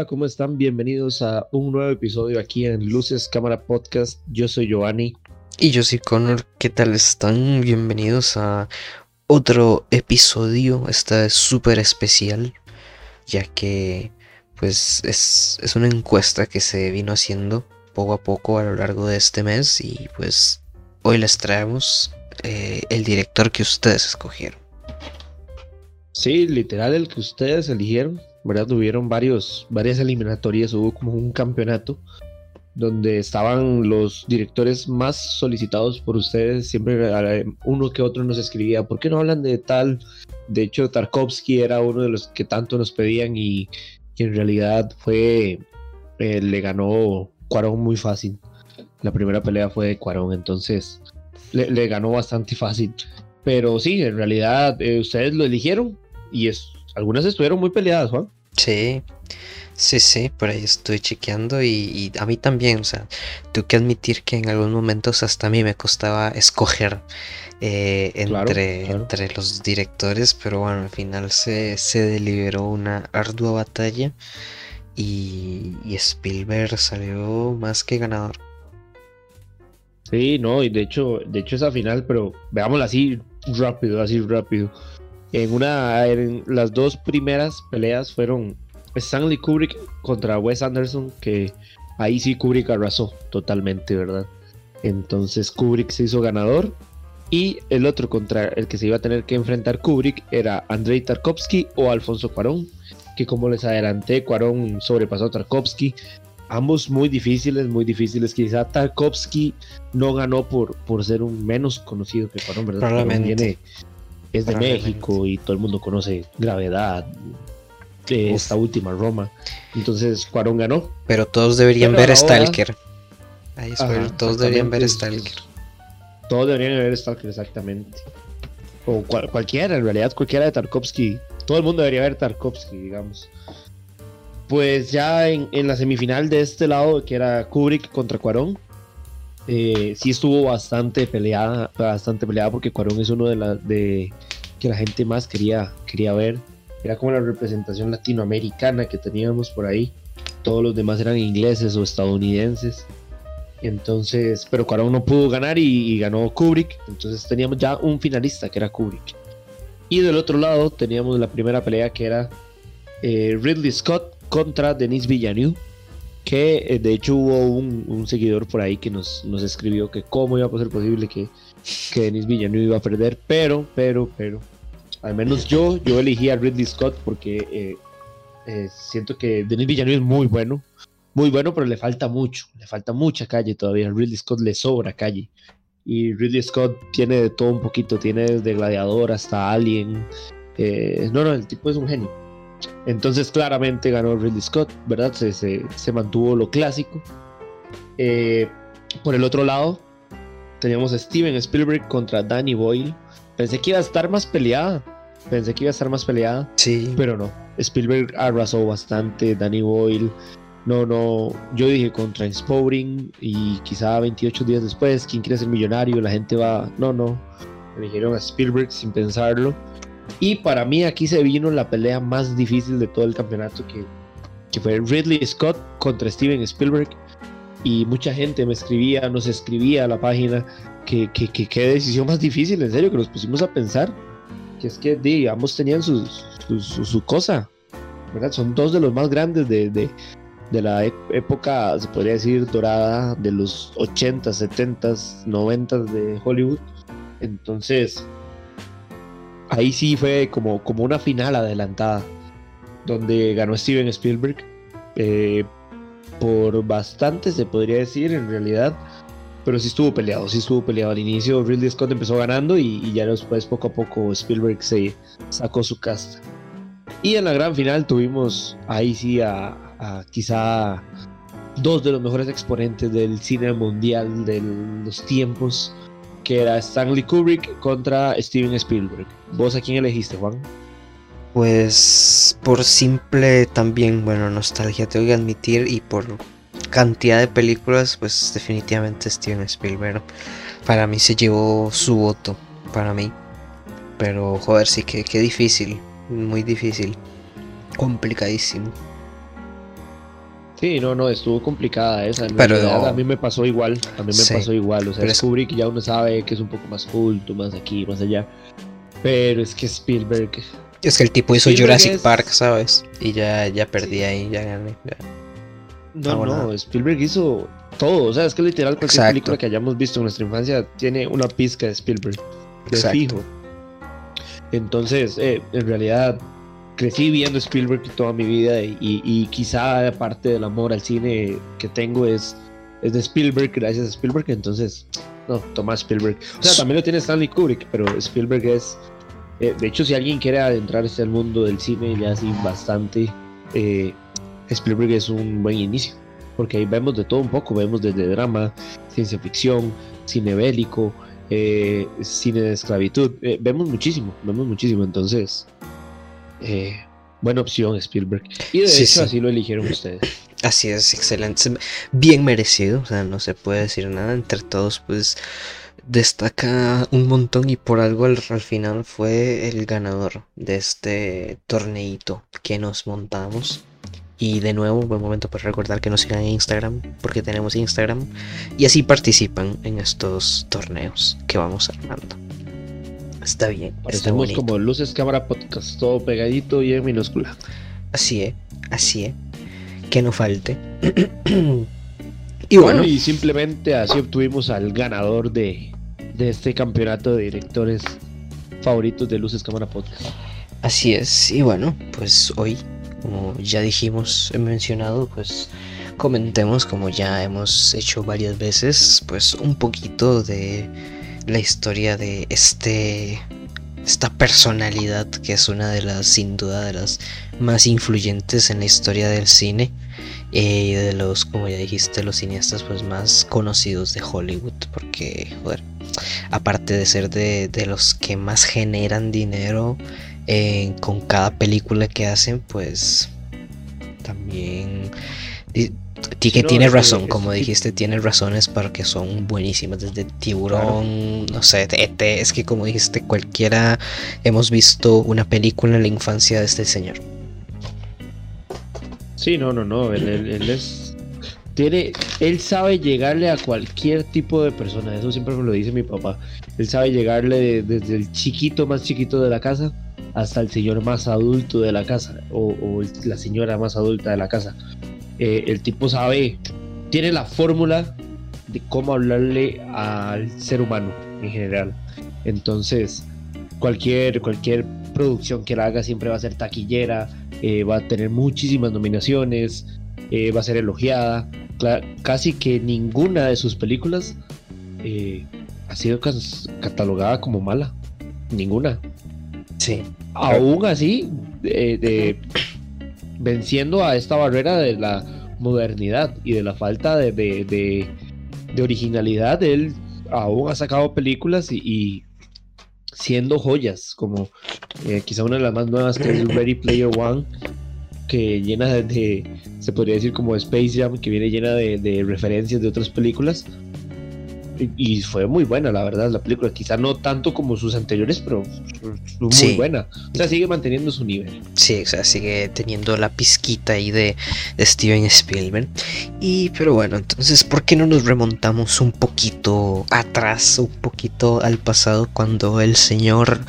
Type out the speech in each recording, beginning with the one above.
Hola, ¿cómo están? Bienvenidos a un nuevo episodio aquí en Luces Cámara Podcast. Yo soy Giovanni. Y yo soy Connor. ¿Qué tal están? Bienvenidos a otro episodio. Esta es súper especial, ya que pues es, es una encuesta que se vino haciendo poco a poco a lo largo de este mes y pues hoy les traemos eh, el director que ustedes escogieron. Sí, literal el que ustedes eligieron. ¿Verdad? Tuvieron varios, varias eliminatorias, hubo como un campeonato donde estaban los directores más solicitados por ustedes. Siempre uno que otro nos escribía, ¿por qué no hablan de tal? De hecho, Tarkovsky era uno de los que tanto nos pedían y que en realidad fue, eh, le ganó Cuarón muy fácil. La primera pelea fue de Cuarón, entonces le, ganó bastante fácil. Pero sí, en realidad eh, ustedes lo eligieron y es, algunas estuvieron muy peleadas, Juan. Sí, sí, sí, por ahí estoy chequeando y, a mí también, o sea, tengo que admitir que en algunos momentos hasta a mí me costaba escoger eh, entre, entre los directores, pero bueno, al final se, se deliberó una ardua batalla y, y Spielberg salió más que ganador. Sí, no, y de hecho, de hecho esa final, pero veámosla así rápido, así rápido. En una, en las dos primeras peleas fueron Stanley Kubrick contra Wes Anderson, que ahí sí Kubrick arrasó totalmente, ¿verdad? Entonces Kubrick se hizo ganador. Y el otro contra el que se iba a tener que enfrentar Kubrick era Andrei Tarkovsky o Alfonso Cuarón, que como les adelanté, Cuarón sobrepasó a Tarkovsky. Ambos muy difíciles, muy difíciles. Quizá Tarkovsky no ganó por, por ser un menos conocido que Cuarón, ¿verdad? Probablemente es de México y todo el mundo conoce Gravedad, de esta última Roma. Entonces Cuarón ganó. Pero todos deberían ver Stalker. Ahí todos deberían ver Stalker. Todos deberían ver Stalker, exactamente. O cualquiera, en realidad, cualquiera de Tarkovsky. Todo el mundo debería ver Tarkovsky, digamos. Pues ya en, en la semifinal de este lado, que era Kubrick contra Cuarón, eh, sí estuvo bastante peleada, bastante peleada porque Cuarón es uno de las de que la gente más quería, quería ver. Era como la representación latinoamericana que teníamos por ahí. Todos los demás eran ingleses o estadounidenses. Entonces, pero Cuarón no pudo ganar y, ganó Kubrick. Entonces teníamos ya un finalista que era Kubrick. Y del otro lado teníamos la primera pelea que era eh, Ridley Scott contra Denis Villeneuve que eh, de hecho hubo un, seguidor por ahí que nos, nos escribió que cómo iba a ser posible que, que Denis Villeneuve iba a perder, pero, pero, pero, al menos yo, yo elegí a Ridley Scott porque eh, eh, siento que Denis Villeneuve es muy bueno, muy bueno, pero le falta mucho, le falta mucha calle todavía, a Ridley Scott le sobra calle. Y Ridley Scott tiene de todo un poquito, tiene desde Gladiador hasta Alien. no, no, el tipo es un genio. Entonces claramente ganó Ridley Scott, ¿verdad? Se, se, mantuvo lo clásico. Eh, por el otro lado, teníamos a Steven Spielberg contra Danny Boyle. Pensé que iba a estar más peleada. Pensé que iba a estar más peleada. Sí. Pero no. Spielberg arrasó bastante. Danny Boyle. No, no. Yo dije contra Spouting. Y quizá 28 días después, ¿quién quiere ser millonario? La gente va. No, no. Me dijeron a Spielberg sin pensarlo. Y para mí aquí se vino la pelea más difícil de todo el campeonato, que, que fue Ridley Scott contra Steven Spielberg. Y mucha gente me escribía, nos escribía a la página que, qué decisión más difícil, en serio, que nos pusimos a pensar. Que es que di, ambos tenían su, su, cosa, ¿verdad? Son dos de los más grandes de, de, de la época, se podría decir, dorada de los 80, 70, 90 de Hollywood. Entonces, ahí sí fue como, como una final adelantada, donde ganó Steven Spielberg. Eh, por bastante, se podría decir, en realidad. Pero sí estuvo peleado, sí estuvo peleado. Al inicio Ridley Scott empezó ganando y, ya después poco a poco Spielberg se sacó su casta. Y en la gran final tuvimos ahí sí a, a quizá dos de los mejores exponentes del cine mundial de los tiempos que era Stanley Kubrick contra Steven Spielberg. ¿Vos a quién elegiste, Juan? Pues por simple también, bueno, nostalgia, tengo que admitir, y por cantidad de películas, pues definitivamente Steven Spielberg. Para mí se llevó su voto, para mí. Pero joder, sí que, difícil, muy difícil, complicadísimo. Sí, no, no, estuvo complicada esa. Pero a mí me pasó igual, a mí me pasó igual. O sea, descubrí que ya uno sabe que es un poco más culto, más aquí, más allá. Pero es que Spielberg. Es que el tipo hizo Jurassic Park, ¿sabes? Y ya, ya perdí ahí, ya gané. No, no, Spielberg hizo todo. O sea, es que literal cualquier película que hayamos visto en nuestra infancia tiene una pizca de Spielberg. De fijo. Entonces, eh, en realidad, crecí viendo Spielberg toda mi vida y, y, quizá parte del amor al cine que tengo es, es de Spielberg, gracias a Spielberg. Entonces, no, Tomás Spielberg. O sea, también lo tiene Stanley Kubrick, pero Spielberg es. Eh, de hecho, si alguien quiere adentrarse al mundo del cine ya así bastante, eh, Spielberg es un buen inicio. Porque ahí vemos de todo un poco: vemos desde drama, ciencia ficción, cine bélico, eh, cine de esclavitud. vemos muchísimo, vemos muchísimo. Entonces, buena opción Spielberg. Y de hecho, así lo eligieron ustedes. Así es, excelente. Bien merecido, o sea, no se puede decir nada. Entre todos, pues destaca un montón y por algo al, final fue el ganador de este torneito que nos montamos. Y de nuevo, buen momento para recordar que nos sigan en Instagram, porque tenemos Instagram. Y así participan en estos torneos que vamos armando. Está bien. Estamos como Luces Cámara Podcast, todo pegadito y en minúscula. Así es, así es que no falte. y bueno, y simplemente así obtuvimos al ganador de, de este campeonato de directores favoritos de Luces Cámara Podcast. Así es, y bueno, pues hoy, como ya dijimos, he mencionado, pues comentemos, como ya hemos hecho varias veces, pues un poquito de la historia de este esta personalidad que es una de las, sin duda, de las más influyentes en la historia del cine y de los, como ya dijiste, los cineastas pues más conocidos de Hollywood, porque, joder, aparte de ser de, de los que más generan dinero eh, con cada película que hacen, pues también que tiene razón, como dijiste, tiene razones para que son buenísimas. Desde Tiburón, no sé, ET, es que como dijiste, cualquiera hemos visto una película en la infancia de este señor. Sí, no, no, no, él, es... Tiene, él sabe llegarle a cualquier tipo de persona, eso siempre me lo dice mi papá. Él sabe llegarle desde el chiquito más chiquito de la casa hasta el señor más adulto de la casa o la señora más adulta de la casa. Eh, el tipo sabe, tiene la fórmula de cómo hablarle al ser humano en general. Entonces, cualquier, cualquier producción que la haga siempre va a ser taquillera, eh, va a tener muchísimas nominaciones, eh, va a ser elogiada. casi que ninguna de sus películas ha sido catalogada como mala. Ninguna. Sí. Aún así, de, venciendo a esta barrera de la modernidad y de la falta de, de, originalidad. Él aún ha sacado películas y, siendo joyas, como eh, quizá una de las más nuevas que es Ready Player One, que llena de, se podría decir como Space Jam, que viene llena de, de referencias de otras películas y fue muy buena, la verdad, la película. Quizá no tanto como sus anteriores, pero muy buena. O sea, sigue manteniendo su nivel. Sí, o sea, sigue teniendo la pizquita ahí de, Steven Spielberg. Y, pero bueno, entonces, ¿por qué no nos remontamos un poquito atrás, un poquito al pasado, cuando el señor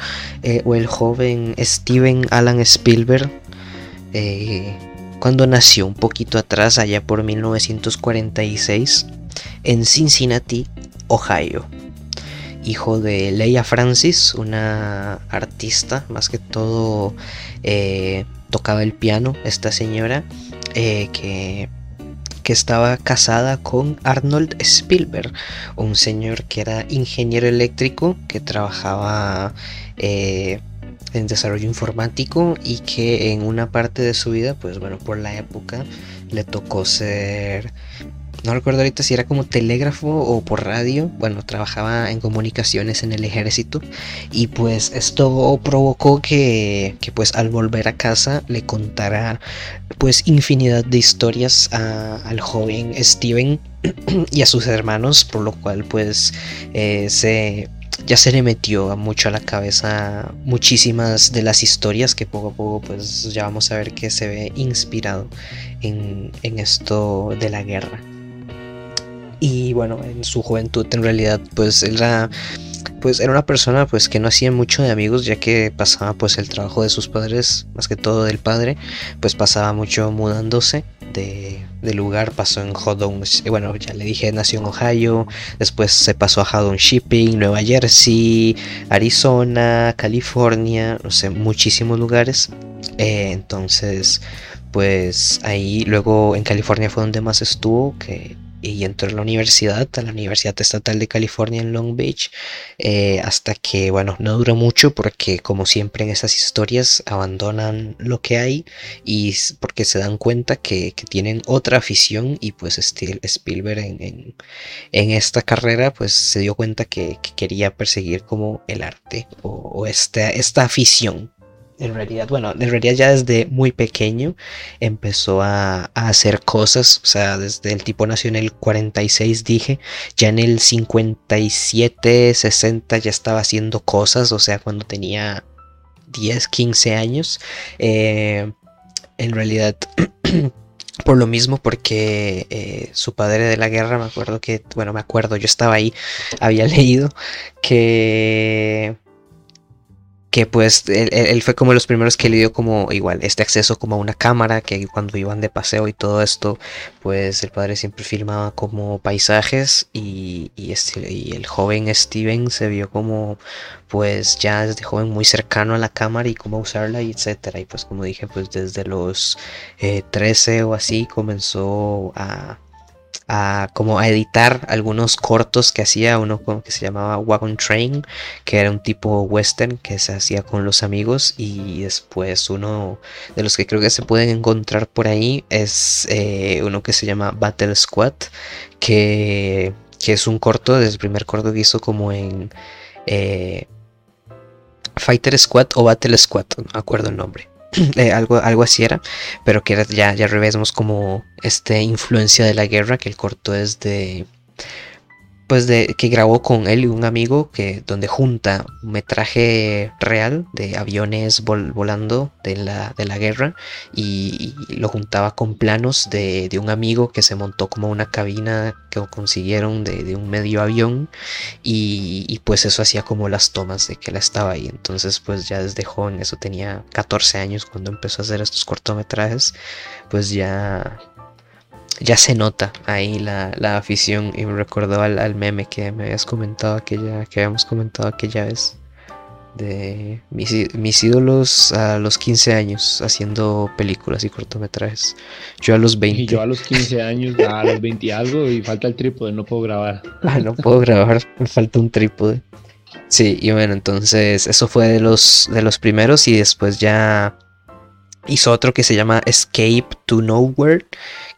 eh, o el joven Steven Alan Spielberg, eh, cuando nació un poquito atrás, allá por 1946? en Cincinnati, Ohio. Hijo de Leia Francis, una artista, más que todo eh, tocaba el piano, esta señora, eh, que, que estaba casada con Arnold Spielberg, un señor que era ingeniero eléctrico, que trabajaba eh, en desarrollo informático y que en una parte de su vida, pues bueno, por la época le tocó ser no recuerdo ahorita si era como telégrafo o por radio, bueno, trabajaba en comunicaciones en el ejército y pues esto provocó que, pues al volver a casa le contara pues infinidad de historias al joven Steven y a sus hermanos, por lo cual pues eh, se ya se le metió mucho a la cabeza muchísimas de las historias que poco a poco pues ya vamos a ver que se ve inspirado en, en esto de la guerra. Y bueno, en su juventud en realidad pues era pues era una persona pues que no hacía mucho de amigos ya que pasaba pues el trabajo de sus padres, más que todo del padre, pues pasaba mucho mudándose de, lugar, pasó en Hodon, bueno ya le dije nació en Ohio, después se pasó a Hodon Shipping, Nueva Jersey, Arizona, California, no sé, muchísimos lugares. Eh, entonces pues ahí luego en California fue donde más estuvo, que y entró a la universidad, a la Universidad Estatal de California en Long Beach, eh, hasta que, bueno, no duró mucho porque como siempre en esas historias abandonan lo que hay y porque se dan cuenta que, tienen otra afición y pues Spielberg en, en, esta carrera pues se dio cuenta que, quería perseguir como el arte o, esta, esta afición en realidad, bueno, en realidad ya desde muy pequeño empezó a, hacer cosas, o sea, desde el tipo nació en el 46, dije, ya en el 57, 60 ya estaba haciendo cosas, o sea, cuando tenía 10, 15 años, eh, en realidad... por lo mismo, porque eh, su padre de la guerra, me acuerdo que, bueno, me acuerdo, yo estaba ahí, había leído que que pues él, fue como los primeros que le dio como igual este acceso como a una cámara que cuando iban de paseo y todo esto pues el padre siempre filmaba como paisajes y, este, y el joven Steven se vio como pues ya desde joven muy cercano a la cámara y cómo usarla y etcétera. Y pues como dije pues desde los 13 eh, o así comenzó a a como a editar algunos cortos que hacía uno que se llamaba Wagon Train que era un tipo western que se hacía con los amigos y después uno de los que creo que se pueden encontrar por ahí es eh, uno que se llama Battle Squad que, que es un corto desde el primer corto que hizo como en eh, Fighter Squad o Battle Squad no acuerdo el nombre Eh, algo, algo así era, pero que ya, ya revésemos como este influencia de la guerra, que el corto es de pues de que grabó con él y un amigo que donde junta un metraje real de aviones volando de la, de la guerra y, lo juntaba con planos de, un amigo que se montó como una cabina que consiguieron de, un medio avión y, y, pues eso hacía como las tomas de que él estaba ahí. Entonces pues ya desde joven eso tenía 14 años cuando empezó a hacer estos cortometrajes pues ya ya se nota ahí la, afición y me recordó al, meme que me habías comentado aquella, que habíamos comentado aquella vez de mis, ídolos a los 15 años haciendo películas y cortometrajes. Yo a los 20. Y yo a los 15 años, a los 20 y algo, y falta el trípode, no puedo grabar. Ah, no puedo grabar, me falta un trípode. Sí, y bueno, entonces eso fue de los, de los primeros y después ya hizo otro que se llama Escape to Nowhere,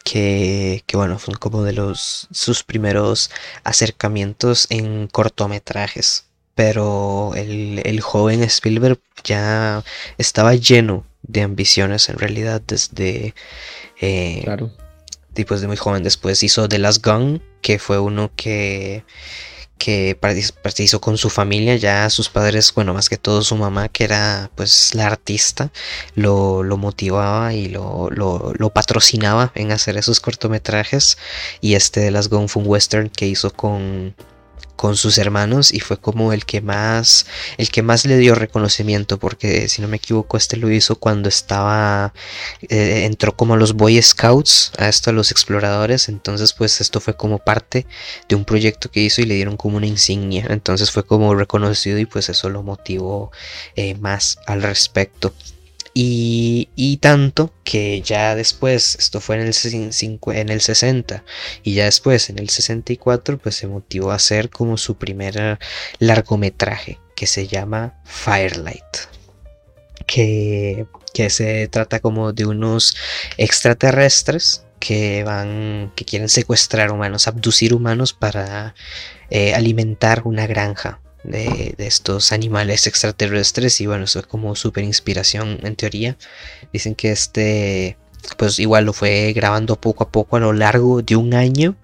que, bueno, son como de los sus primeros acercamientos en cortometrajes. Pero el, joven Spielberg ya estaba lleno de ambiciones en realidad desde... Eh, claro. Después de muy joven. Después hizo The Last Gun, que fue uno que que hizo con su familia, ya sus padres, bueno, más que todo su mamá, que era pues la artista, lo, motivaba y lo, lo, patrocinaba en hacer esos cortometrajes. Y este de las Gone Western que hizo con, con sus hermanos y fue como el que más el que más le dio reconocimiento porque si no me equivoco este lo hizo cuando estaba eh, entró como a los Boy Scouts a esto a los exploradores. Entonces pues esto fue como parte de un proyecto que hizo y le dieron como una insignia. Entonces fue como reconocido y pues eso lo motivó eh, más al respecto y, tanto que ya después, esto fue en el, en el 60 y ya después en el 64 pues se motivó a hacer como su primer largometraje que se llama Firelight. Que, que se trata como de unos extraterrestres que van, que quieren secuestrar humanos, abducir humanos para eh, alimentar una granja de, estos animales extraterrestres y bueno, eso es como súper inspiración en teoría. Dicen que este, pues igual lo fue grabando poco a poco a lo largo de un año,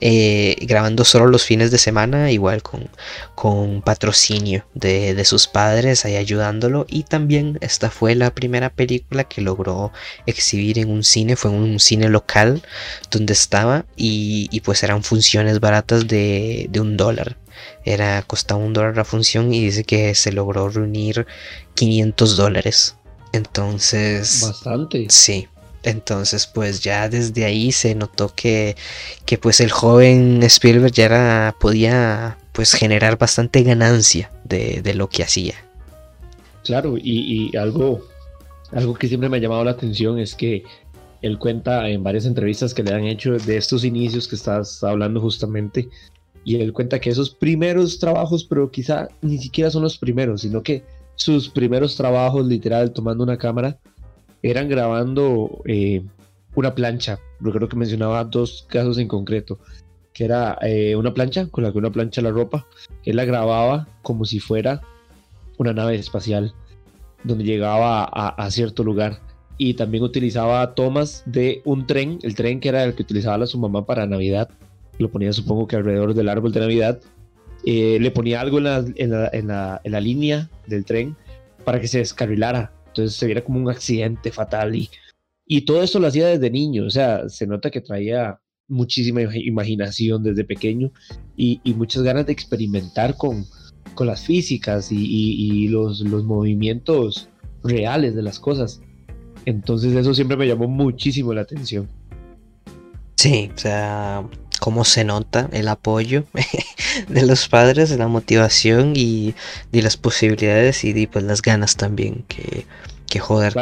eh, grabando solo los fines de semana, igual con, con patrocinio de, sus padres ahí ayudándolo. Y también esta fue la primera película que logró exhibir en un cine, fue en un cine local donde estaba y, pues eran funciones baratas de, de un dólar. Era, costaba un dólar la función y dice que se logró reunir 500 dólares. Entonces... Bastante. Sí, entonces, pues ya desde ahí se notó que, que pues el joven Spielberg ya era, podía pues generar bastante ganancia de, lo que hacía. Claro, y, algo, algo que siempre me ha llamado la atención es que él cuenta en varias entrevistas que le han hecho de estos inicios que estás hablando justamente, y él cuenta que esos primeros trabajos, pero quizá ni siquiera son los primeros, sino que sus primeros trabajos, literal, tomando una cámara, eran grabando eh, una plancha. creo que mencionaba dos casos en concreto, que era eh, una plancha con la que una plancha la ropa. Él la grababa como si fuera una nave espacial, donde llegaba a, cierto lugar. Y también utilizaba tomas de un tren, el tren que era el que utilizaba la su mamá para Navidad. Lo ponía supongo que alrededor del árbol de Navidad. Eh, le ponía algo en la, en, la, en, la, en la línea del tren para que se descarrilara entonces se viera como un accidente fatal y, y todo eso lo hacía desde niño, o sea, se nota que traía muchísima imaginación desde pequeño y, muchas ganas de experimentar con, con las físicas y, los, los movimientos reales de las cosas. Entonces eso siempre me llamó muchísimo la atención. Sí, o sea, cómo se nota el apoyo de los padres, la motivación y, de las posibilidades y pues las ganas también que, que joder,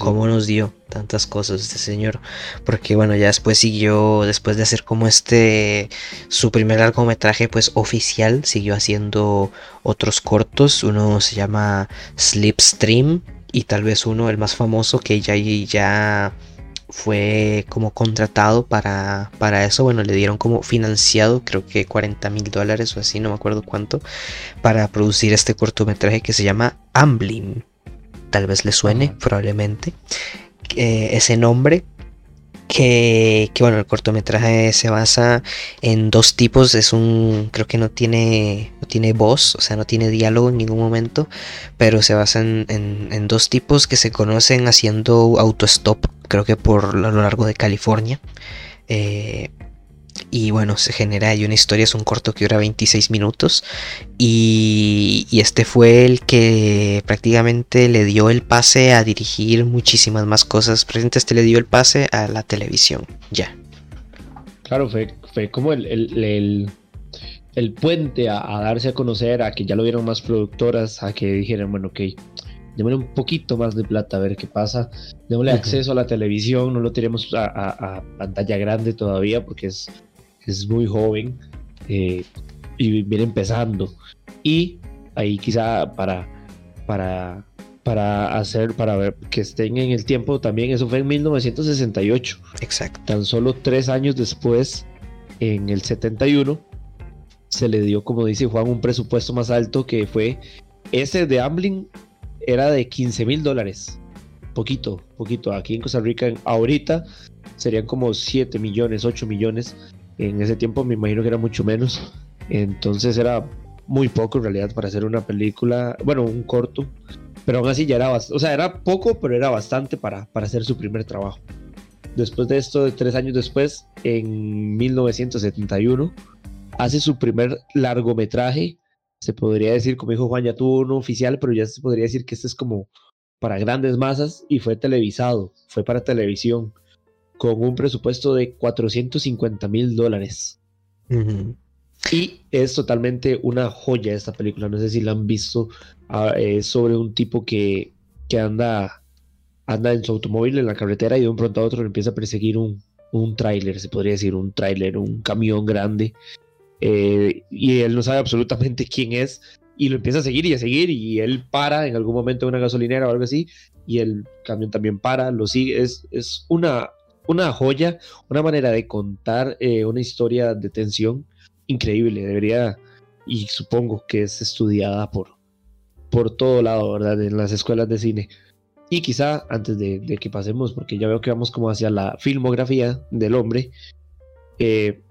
como, nos dio tantas cosas este señor. Porque bueno, ya después siguió, después de hacer como este, su primer largometraje pues oficial, siguió haciendo otros cortos. Uno se llama Slipstream y tal vez uno, el más famoso, que ya, ya fue como contratado para, para eso. Bueno, le dieron como financiado, creo que 40 mil dólares o así, no me acuerdo cuánto, para producir este cortometraje que se llama Amblin. Tal vez le suene, probablemente. ese nombre que, bueno, el cortometraje se basa en dos tipos, es un, creo que no tiene, no tiene voz, o sea, no tiene diálogo en ningún momento, pero se basa en, dos tipos que se conocen haciendo autostop, creo que por lo largo de California. Eh, y bueno, se genera ahí una historia, es un corto que dura 26 minutos. Y, este fue el que prácticamente le dio el pase a dirigir muchísimas más cosas. Presente este le dio el pase a la televisión, ya. Claro, fue, fue como el, el, el, puente a, darse a conocer, a que ya lo vieron más productoras, a que dijeran, bueno, ok, démosle un poquito más de plata a ver qué pasa, démosle acceso a la televisión, no lo tenemos a pantalla grande todavía porque es es muy joven eh, y viene empezando. Y ahí quizá para, para, para hacer, para ver que estén en el tiempo también, eso fue en 1968. Exacto. Tan solo tres años después, en el 71, se le dio, como dice Juan, un presupuesto más alto que fue ese de Amblin era de 15 mil dólares. Poquito, poquito. Aquí en Costa Rica, ahorita serían como 7 millones, 8 millones. En ese tiempo me imagino que era mucho menos. Entonces era muy poco en realidad para hacer una película, bueno, un corto. Pero aún así ya era, o sea, era poco, pero era bastante para, para hacer su primer trabajo. Después de esto, tres años después, en 1971, hace su primer largometraje. Se podría decir, como dijo Juan, ya tuvo uno oficial, pero ya se podría decir que este es como para grandes masas y fue televisado, fue para televisión con un presupuesto de 450 mil dólares. Y es totalmente una joya esta película. No sé si la han visto. Ah, es sobre un tipo que, que anda, anda en su automóvil en la carretera y de un pronto a otro le empieza a perseguir un, un tráiler, se podría decir, un tráiler, un camión grande. Eh, y él no sabe absolutamente quién es. Y lo empieza a seguir y a seguir. Y él para en algún momento en una gasolinera o algo así. Y el camión también para, lo sigue. Es, es una una joya, una manera de contar eh, una historia de tensión increíble. Debería, y supongo que es estudiada por, por todo lado, ¿verdad? En las escuelas de cine. Y quizá antes de, que pasemos, porque ya veo que vamos como hacia la filmografía del hombre, eh,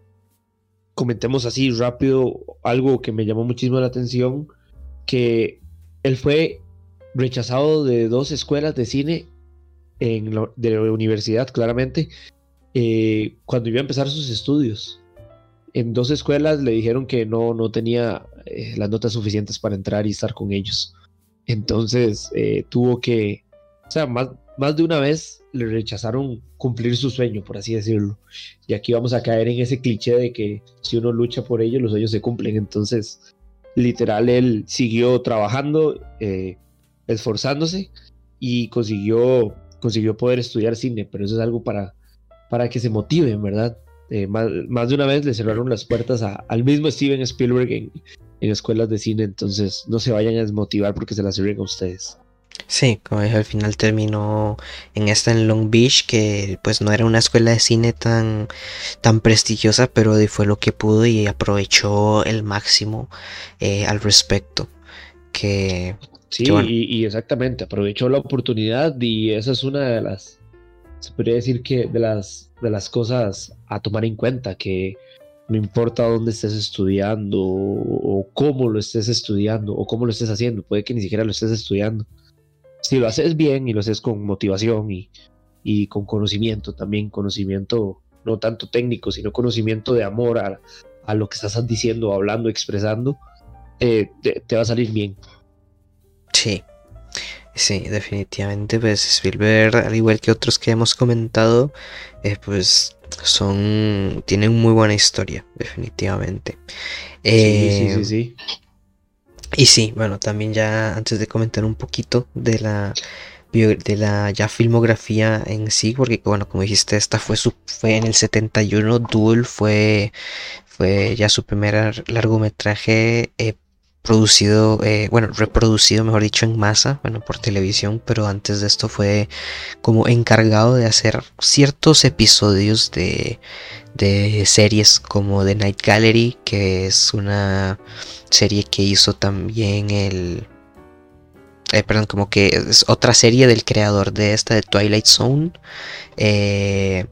comentemos así rápido algo que me llamó muchísimo la atención, que él fue rechazado de dos escuelas de cine en de la universidad, claramente, eh, cuando iba a empezar sus estudios. En dos escuelas le dijeron que no, no tenía eh, las notas suficientes para entrar y estar con ellos. Entonces tuvo que o sea, más, más de una vez le rechazaron cumplir su sueño, por así decirlo. Y aquí vamos a caer en ese cliché de que si uno lucha por ello, los sueños se cumplen. Entonces, literal, él siguió trabajando, eh, esforzándose y consiguió, consiguió poder estudiar cine, pero eso es algo para, para que se motiven, ¿verdad? Eh, más, de una vez le cerraron las puertas al mismo Steven Spielberg en, escuelas de cine, entonces no se vayan a desmotivar porque se las cierren a ustedes. Sí, como dije, al final terminó en esta en Long Beach, que pues no era una escuela de cine tan, tan prestigiosa, pero fue lo que pudo y aprovechó el máximo eh, al respecto. Que, sí, y, exactamente, aprovechó la oportunidad y esa es una de las, se podría decir que de las, de las cosas a tomar en cuenta, que no importa dónde estés estudiando o cómo lo estés estudiando o cómo lo estés haciendo, puede que ni siquiera lo estés estudiando si lo haces bien y lo haces con motivación y, y con conocimiento también, conocimiento no tanto técnico, sino conocimiento de amor a, a lo que estás diciendo, hablando, expresando, eh, te, va a salir bien. Sí, sí, definitivamente, pues Spielberg, al igual que otros que hemos comentado, eh, pues son, tienen muy buena historia, definitivamente. sí, sí, sí, eh, sí. Y sí, bueno, también ya antes de comentar un poquito de la de la ya filmografía en sí, porque bueno, como dijiste, esta fue su fue en el 71, Duel fue fue ya su primer largometraje eh, producido, eh, bueno, reproducido, mejor dicho, en masa, bueno, por televisión, pero antes de esto fue como encargado de hacer ciertos episodios de, de series como The Night Gallery, que es una serie que hizo también el... Eh, perdón, como que es otra serie del creador de esta, de Twilight Zone. Eh,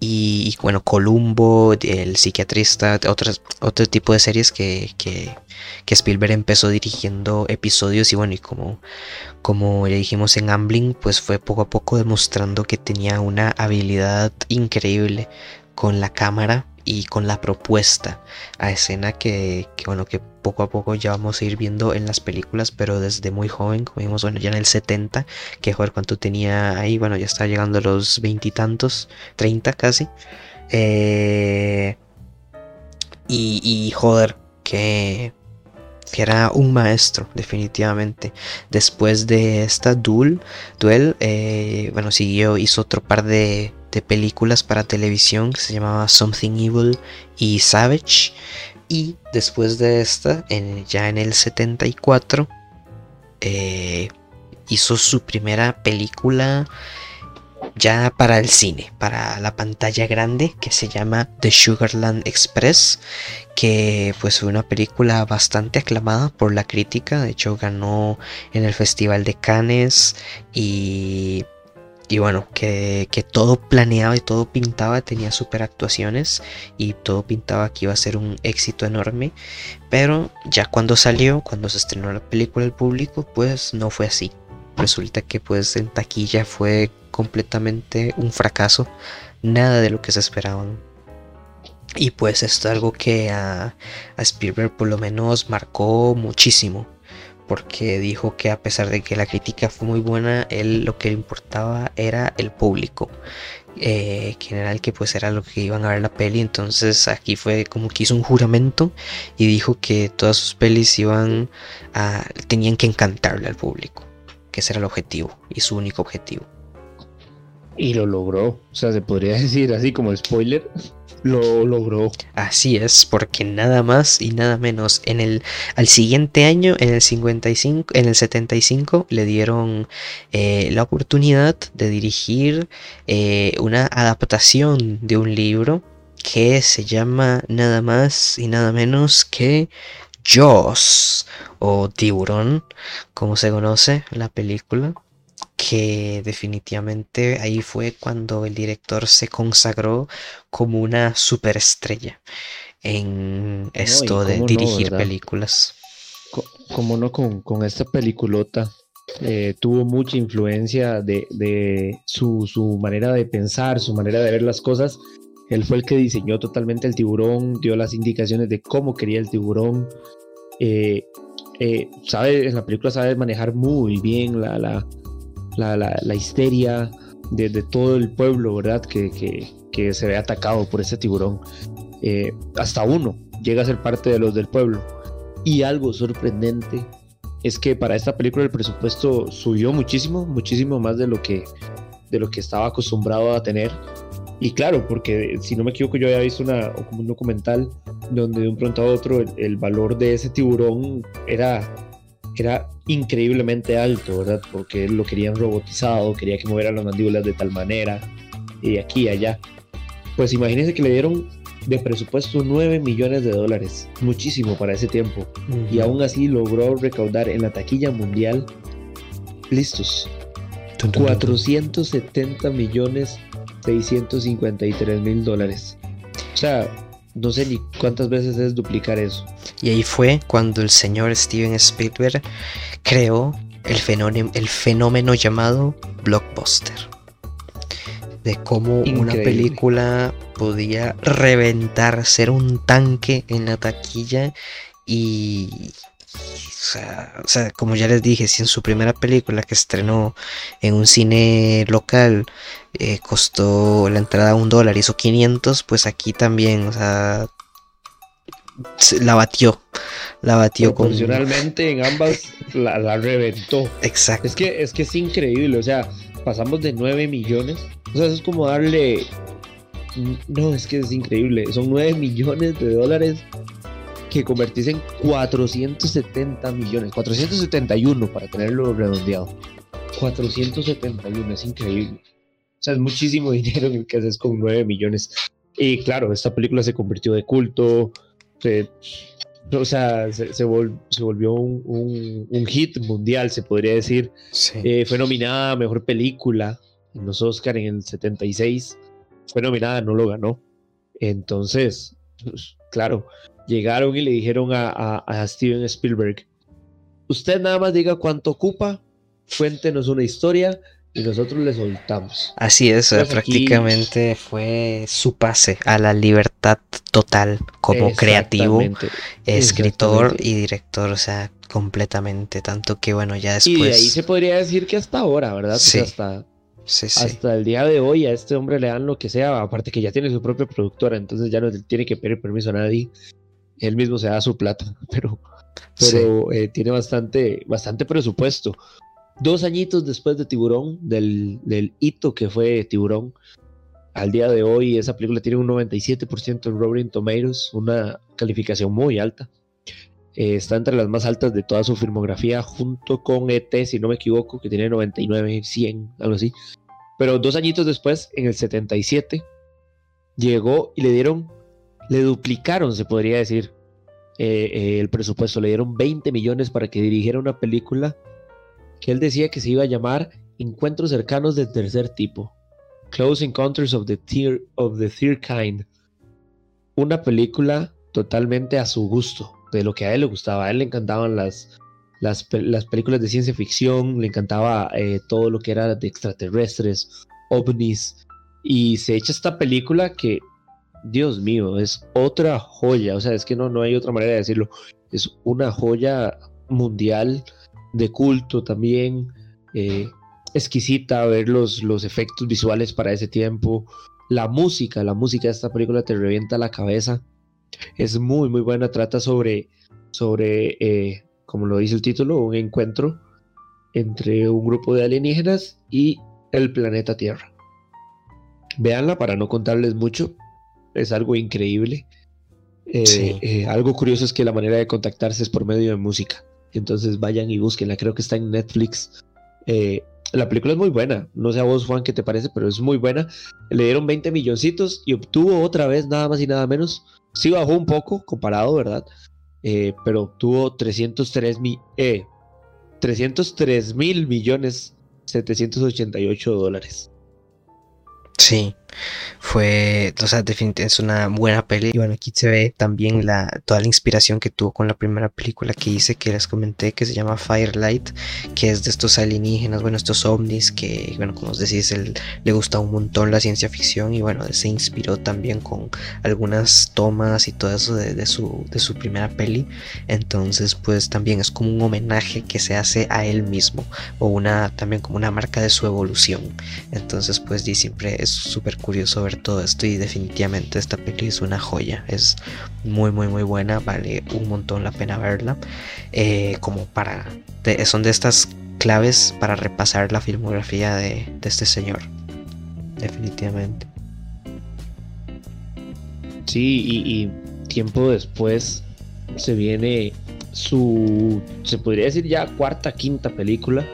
y, bueno, Columbo, el psiquiatrista, otras, otro tipo de series que, que, que, Spielberg empezó dirigiendo episodios y bueno, y como, como ya dijimos en Ambling, pues fue poco a poco demostrando que tenía una habilidad increíble con la cámara y con la propuesta a escena que, bueno que poco a poco ya vamos a ir viendo en las películas pero desde muy joven como vimos bueno ya en el 70 que joder cuánto tenía ahí bueno ya está llegando a los veintitantos 30 casi eh, y, y joder que que era un maestro, definitivamente. Después de esta duel, duel eh, bueno, siguió, hizo otro par de, de películas para televisión que se llamaba Something Evil y Savage. Y después de esta, ya en el 74, eh, hizo su primera película ya para el cine, para la pantalla grande, que se llama The Sugarland Express, que pues fue una película bastante aclamada por la crítica, de hecho ganó en el Festival de Cannes y y bueno, que, todo planeaba y todo pintaba, tenía super actuaciones y todo pintaba que iba a ser un éxito enorme. Pero ya cuando salió, cuando se estrenó la película al público, pues no fue así. Resulta que pues en taquilla fue completamente un fracaso, nada de lo que se esperaban. Y pues esto es algo que a, a Spielberg por lo menos marcó muchísimo porque dijo que a pesar de que la crítica fue muy buena, él lo que le importaba era el público. Eh, general que pues era lo que iban a ver la peli entonces aquí fue como que hizo un juramento y dijo que todas sus pelis iban a tenían que encantarle al público que ese era el objetivo y su único objetivo y lo logró o sea se podría decir así como spoiler lo logró. Así es, porque nada más y nada menos en el al siguiente año, en el 55, en el 75 le dieron eh, la oportunidad de dirigir eh, una adaptación de un libro que se llama nada más y nada menos que Jaws o Tiburón, como se conoce la película que definitivamente ahí fue cuando el director se consagró como una superestrella en esto de dirigir películas. Como no con, con esta peliculota eh, tuvo mucha influencia de, su, manera de pensar, su manera de ver las cosas. Él fue el que diseñó totalmente el tiburón, dio las indicaciones de cómo quería el tiburón. Eh, eh, sabe, en la película sabe manejar muy bien la, la, la, histeria de, todo el pueblo, ¿verdad? Que, que, se ve atacado por ese tiburón. hasta uno llega a ser parte de los del pueblo. Y algo sorprendente es que para esta película el presupuesto subió muchísimo, muchísimo más de lo que, de lo que estaba acostumbrado a tener. Y claro, porque si no me equivoco, yo había visto una, un documental donde de un pronto a otro el, valor de ese tiburón era, era increíblemente alto, ¿verdad? Porque lo querían robotizado, quería que movieran las mandíbulas de tal manera, y aquí y allá. Pues imagínense que le dieron de presupuesto 9 millones de dólares, muchísimo para ese tiempo, y aún así logró recaudar en la taquilla mundial, listos, 470 millones 653 mil dólares. O sea, no sé ni cuántas veces es duplicar eso. Y ahí fue cuando el señor Steven Spielberg creó el fenómeno, el fenómeno llamado blockbuster. De cómo una película podía reventar, ser un tanque en la taquilla y, o sea, como ya les dije, si en su primera película que estrenó en un cine local eh, costó la entrada un dólar, hizo 500, pues aquí también, o sea, la batió. La batió Proporcionalmente en ambas la, la, reventó. Exacto. Es que, es que es increíble, o sea, pasamos de 9 millones. O sea, eso es como darle no, es que es increíble. Son 9 millones de dólares que convertís en 470 millones. 471 para tenerlo redondeado. 471, es increíble. O sea, es muchísimo dinero en el que haces con 9 millones. Y claro, esta película se convirtió de culto. o sea, se, volvió un, hit mundial, se podría decir. Eh, fue nominada a Mejor Película en los Oscar en el 76 fue nominada, no lo ganó. Entonces, pues, claro, llegaron y le dijeron a, Steven Spielberg, usted nada más diga cuánto ocupa, cuéntenos una historia y nosotros le soltamos. Así es, prácticamente fue su pase a la libertad total como creativo, escritor y director, o sea, completamente, tanto que bueno, ya después... Y de ahí se podría decir que hasta ahora, ¿verdad? Sí. hasta hasta el día de hoy a este hombre le dan lo que sea, aparte que ya tiene su propia productora, entonces ya no tiene que pedir permiso a nadie. Él mismo se da su plata, pero, pero eh, tiene bastante, bastante presupuesto. Dos añitos después de Tiburón, del, del hito que fue Tiburón, al día de hoy esa película tiene un 97% en Rotten Tomatoes, una calificación muy alta. Eh, está entre las más altas de toda su filmografía, junto con ET, si no me equivoco, que tiene 99, 100, algo así. Pero dos añitos después, en el 77, llegó y le dieron, le duplicaron, se podría decir, eh, eh, el presupuesto. Le dieron 20 millones para que dirigiera una película que él decía que se iba a llamar Encuentros cercanos del tercer tipo. Close Encounters of the, of the Third Kind. Una película totalmente a su gusto, de lo que a él le gustaba. A él le encantaban las, las, películas de ciencia ficción, le encantaba eh, todo lo que era de extraterrestres, ovnis, y se echa esta película que, Dios mío, es otra joya, o sea, es que no, no hay otra manera de decirlo, es una joya mundial de culto también, eh, exquisita ver los, los efectos visuales para ese tiempo, la música, la música de esta película te revienta la cabeza, es muy, muy buena, trata sobre, sobre eh, como lo dice el título, un encuentro entre un grupo de alienígenas y el planeta Tierra. Véanla para no contarles mucho, es algo increíble. Eh, eh, algo curioso es que la manera de contactarse es por medio de música. Entonces vayan y búsquenla, creo que está en Netflix. Eh, la película es muy buena, no sé a vos Juan qué te parece, pero es muy buena. Le dieron 20 milloncitos y obtuvo otra vez nada más y nada menos. Sí bajó un poco comparado, ¿verdad? Pero tuvo 303 mil, eh, 303 mil millones 788 dólares. Sí, fue, o sea, definitivamente es una buena peli. Y bueno, aquí se ve también la, toda la inspiración que tuvo con la primera película que hice, que les comenté, que se llama Firelight, que es de estos alienígenas, bueno, estos ovnis, que, bueno, como os decís, él, le gusta un montón la ciencia ficción y bueno, se inspiró también con algunas tomas y todo eso de, su, de su primera peli. Entonces, pues también es como un homenaje que se hace a él mismo, o una, también como una marca de su evolución. Entonces, pues, di siempre es súper curioso ver todo esto y definitivamente esta peli es una joya, es muy muy muy buena, vale un montón la pena verla, eh, como para, son de estas claves para repasar la filmografía de, este señor, definitivamente. Sí, y, tiempo después se viene su, se podría decir ya cuarta, quinta película.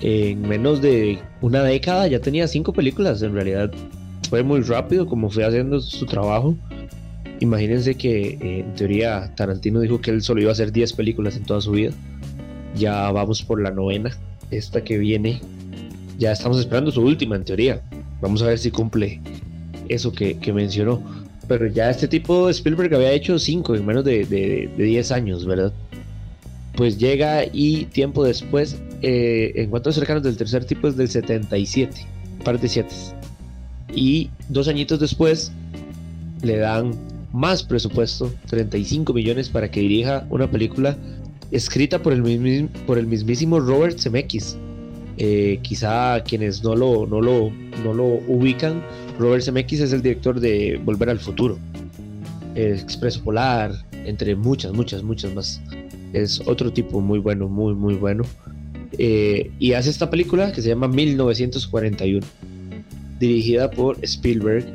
En menos de una década ya tenía cinco películas en realidad fue muy rápido como fue haciendo su trabajo. Imagínense que eh, en teoría Tarantino dijo que él solo iba a hacer 10 películas en toda su vida. Ya vamos por la novena, esta que viene. Ya estamos esperando su última en teoría. Vamos a ver si cumple eso que, mencionó. Pero ya este tipo de Spielberg había hecho 5 en menos de, de, 10 años, ¿verdad? Pues llega y tiempo después, eh, en cuanto cercanos del tercer tipo es del 77, parte 7 y dos añitos después le dan más presupuesto, 35 millones para que dirija una película escrita por el, el mismísimo Robert Zemeckis. Eh, quizá quienes no lo, no, lo, no lo ubican, Robert Zemeckis es el director de Volver al Futuro, Expreso Polar, entre muchas, muchas, muchas más. Es otro tipo muy bueno, muy, muy bueno. Eh, y hace esta película que se llama 1941 dirigida por Spielberg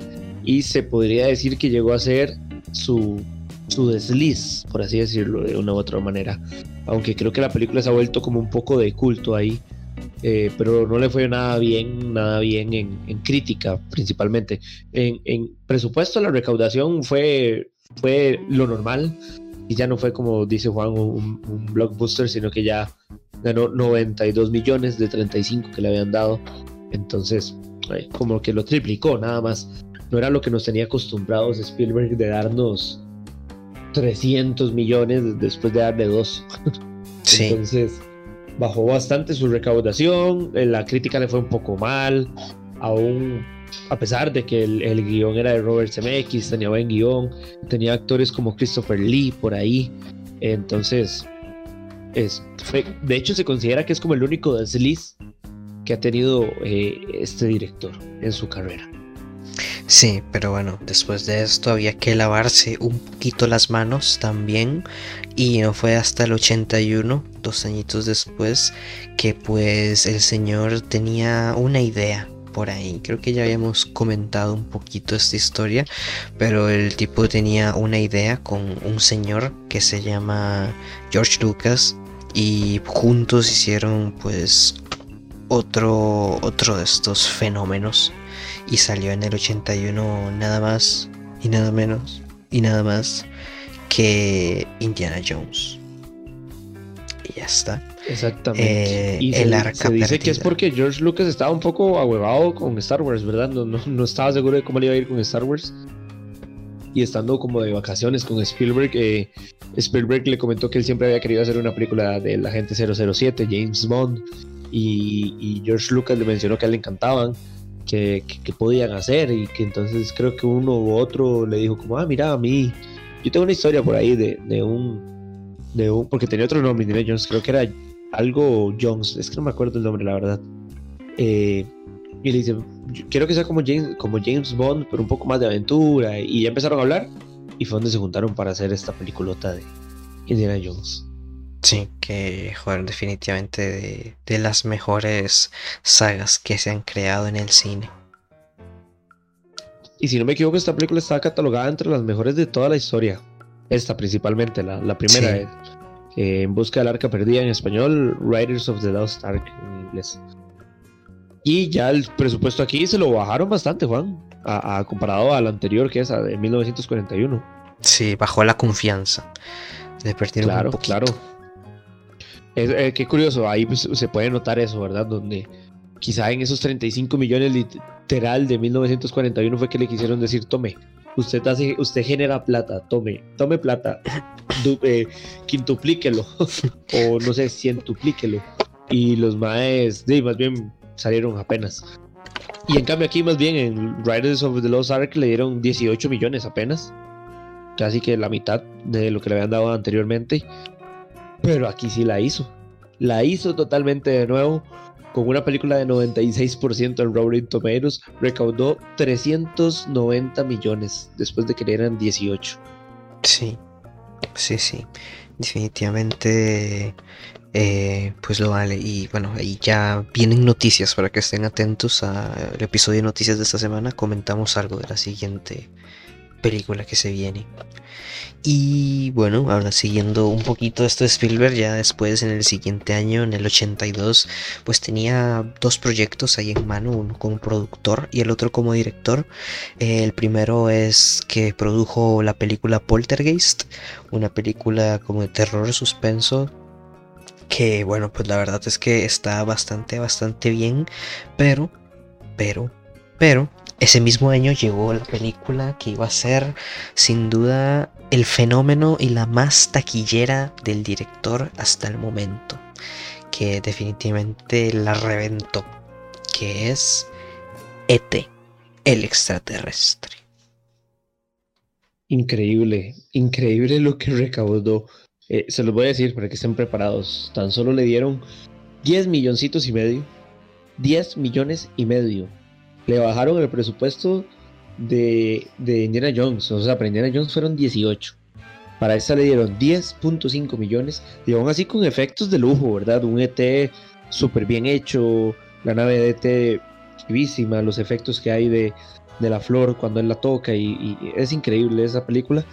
y se podría decir que llegó a ser su, su desliz, por así decirlo, de una u otra manera. Aunque creo que la película se ha vuelto como un poco de culto ahí, eh, pero no le fue nada bien, nada bien en, crítica principalmente. En, presupuesto la recaudación fue, fue lo normal y ya no fue como dice Juan un blockbuster, sino que ya ganó 92 millones de 35 que le habían dado. Entonces, como que lo triplicó nada más. No era lo que nos tenía acostumbrados Spielberg de darnos 300 millones después de darle dos. Entonces bajó bastante su recaudación, eh, la crítica le fue un poco mal, aún a pesar de que el, el guion era de Robert Zemeckis, tenía buen guion, tenía actores como Christopher Lee por ahí, entonces de hecho se considera que es como el único desliz que ha tenido eh, este director en su carrera. Sí, pero bueno, después de esto había que lavarse un poquito las manos también y no fue hasta el 81, dos añitos después, que pues el señor tenía una idea por ahí. Creo que ya habíamos comentado un poquito esta historia, pero el tipo tenía una idea con un señor que se llama George Lucas y juntos hicieron pues otro, otro de estos fenómenos y salió en el 81 nada más y nada menos y nada más que Indiana Jones. Y ya está. Exactamente. Eh, y el se, dice que es porque George Lucas estaba un poco ahuevado con Star Wars, ¿verdad? No, no, estaba seguro de cómo le iba a ir con Star Wars. Y estando como de vacaciones con Spielberg, eh, Spielberg le comentó que él siempre había querido hacer una película del agente 007, James Bond y, George Lucas le mencionó que a él le encantaban, que, podían hacer y que entonces creo que uno u otro le dijo como, ah, mira, a mí, yo tengo una historia por ahí de, de un, de un, porque tenía otro nombre, Indiana Jones, creo que era algo Jones, es que no me acuerdo el nombre, la verdad. Eh, y le dice, quiero que sea como James, como James Bond, pero un poco más de aventura. Y ya empezaron a hablar y fue donde se juntaron para hacer esta peliculota de Indiana Jones. Sí, que joder, definitivamente de, las mejores sagas que se han creado en el cine. Y si no me equivoco, esta película está catalogada entre las mejores de toda la historia. Esta principalmente, la, primera, eh, En Busca del Arca Perdida en español, Riders of the Lost Ark en inglés. Y ya el presupuesto aquí se lo bajaron bastante, Juan, a, comparado al anterior que es de 1941. Sí, bajó la confianza. De claro, claro. Eh, qué curioso, ahí pues, se puede notar eso, ¿verdad? Donde quizá en esos 35 millones literal de 1941 fue que le quisieron decir, tome, usted hace, usted genera plata, tome, tome plata, eh, quintuplíquelo, o no sé, cientuplíquelo. Y los maes, de, más bien salieron apenas. Y en cambio aquí más bien en Riders of the Lost Ark le dieron 18 millones apenas. Casi que la mitad de lo que le habían dado anteriormente. Pero aquí sí la hizo. La hizo totalmente de nuevo con una película de 96% en Rotten Tomatoes, recaudó 390 millones después de que le eran 18. Sí, sí, sí. Definitivamente, eh, pues lo vale. Y bueno, ahí ya vienen noticias para que estén atentos al episodio de noticias de esta semana. Comentamos algo de la siguiente película que se viene. Y bueno, ahora siguiendo un poquito esto de Spielberg, ya después en el siguiente año, en el 82, pues tenía dos proyectos ahí en mano, uno como productor y el otro como director. el primero es que produjo la película Poltergeist, una película como de terror suspenso. Que bueno, pues la verdad es que está bastante, bastante bien, pero, pero, pero ese mismo año llegó la película que iba a ser sin duda el fenómeno y la más taquillera del director hasta el momento, que definitivamente la reventó, que es ET, el extraterrestre. Increíble, increíble lo que recaudó. Eh, se los voy a decir para que estén preparados. Tan solo le dieron 10 milloncitos y medio. 10 millones y medio le bajaron el presupuesto de, Indiana Jones. O sea, para Indiana Jones fueron 18. Para esta le dieron 10.5 millones. Y aún así con efectos de lujo, ¿verdad? Un ET súper bien hecho. La nave de ET vivísima. Los efectos que hay de, la flor cuando él la toca. Y, es increíble esa película.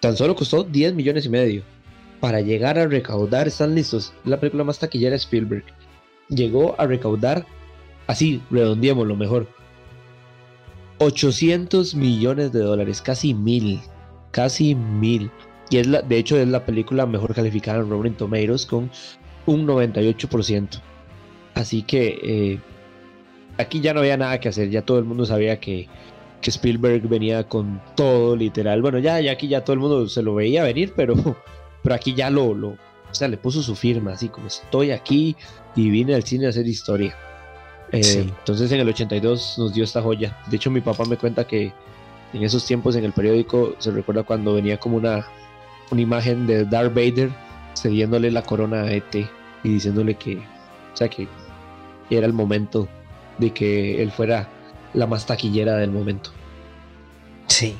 Tan solo costó 10 millones y medio. Para llegar a recaudar, están listos. La película más taquillera de Spielberg. Llegó a recaudar así, redondeemos lo mejor. 800 millones de dólares, casi mil, casi mil. Y es la, de hecho es la película mejor calificada en Rotten Tomatoes con un 98%. Así que eh, aquí ya no había nada que hacer, ya todo el mundo sabía que, que Spielberg venía con todo literal. Bueno, ya, ya aquí ya todo el mundo se lo veía venir, pero, pero aquí ya lo, lo, o sea, le puso su firma, así como estoy aquí y vine al cine a hacer historia. Eh, entonces en el 82 nos dio esta joya. De hecho mi papá me cuenta que en esos tiempos en el periódico se recuerda cuando venía como una, una imagen de Darth Vader cediéndole la corona a ET y diciéndole que, o sea, que era el momento de que él fuera la más taquillera del momento. Sí,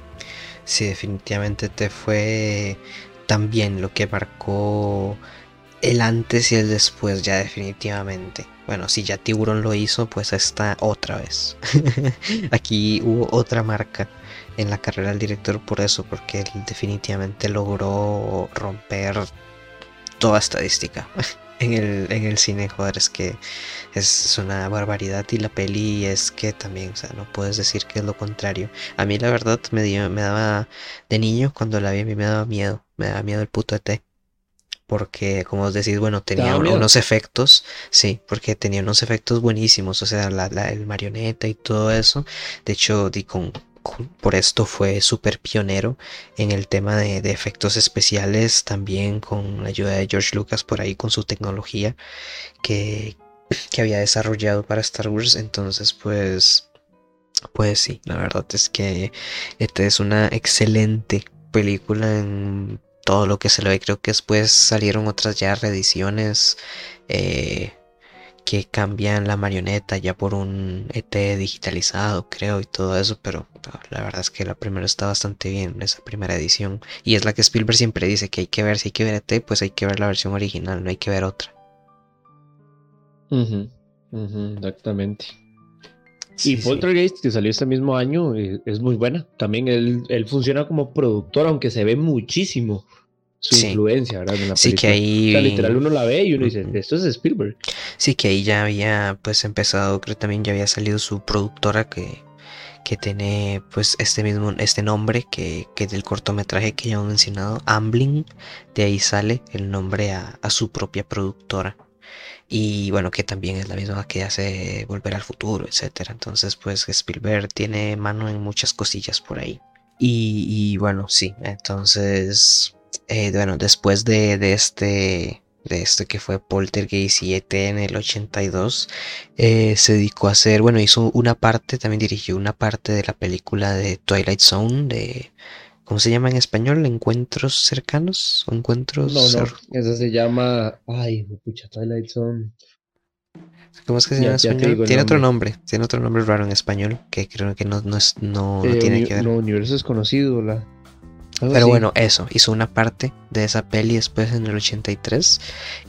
sí, definitivamente te fue también lo que marcó el antes y el después, ya definitivamente. Bueno, si ya Tiburón lo hizo, pues está otra vez. Aquí hubo otra marca en la carrera del director por eso, porque él definitivamente logró romper toda estadística. En el, en el cine, joder, es que es una barbaridad y la peli es que también, o sea, no puedes decir que es lo contrario. A mí la verdad me, dio, me daba, de niño cuando la vi a mí me daba miedo, me daba miedo el puto ET porque como os decís, bueno, tenía unos efectos, sí, porque tenía unos efectos buenísimos, o sea, la, el marioneta y todo eso. De hecho, di con, por esto fue súper pionero en el tema de, efectos especiales, también con la ayuda de George Lucas por ahí con su tecnología que, que había desarrollado para Star Wars. Entonces, pues, pues sí, la verdad es que esta es una excelente película en todo lo que se le ve. Creo que después salieron otras ya reediciones eh, que cambian la marioneta ya por un ET digitalizado, creo, y todo eso. Pero la verdad es que la primera está bastante bien, esa primera edición. Y es la que Spielberg siempre dice que hay que ver, si hay que ver ET, pues hay que ver la versión original, no hay que ver otra. exactamente. y Poltergeist, que salió este mismo año, eh, es muy buena. También él, él, funciona como productor, aunque se ve muchísimo su influencia, ¿verdad? En la sí, que ahí... literal uno la ve y uno dice, esto es Spielberg. Sí, que ahí ya había pues empezado, creo también ya había salido su productora que, que tiene pues este mismo, este nombre que, que del cortometraje que ya hemos mencionado, Ambling, de ahí sale el nombre a, a su propia productora. y bueno, que también es la misma que hace Volver al Futuro, etcétera. Entonces, pues Spielberg tiene mano en muchas cosillas por ahí. Y, bueno, sí, entonces, eh, bueno, después de, de este de este que fue Poltergeist y ET en el 82, eh, se dedicó a hacer, bueno, hizo una parte, también dirigió una parte de la película de Twilight Zone, de, ¿cómo se llama en español? ¿Encuentros cercanos? ¿O encuentros? No, no, esa se llama, ay, pucha, Twilight Zone. ¿Cómo es que se llama en español? Tiene otro nombre, tiene otro nombre raro en español que creo que no, no, es, no, no eh, tiene que ver. No, universo desconocido, la... Pero bueno, eso, hizo una parte de esa peli después en el 83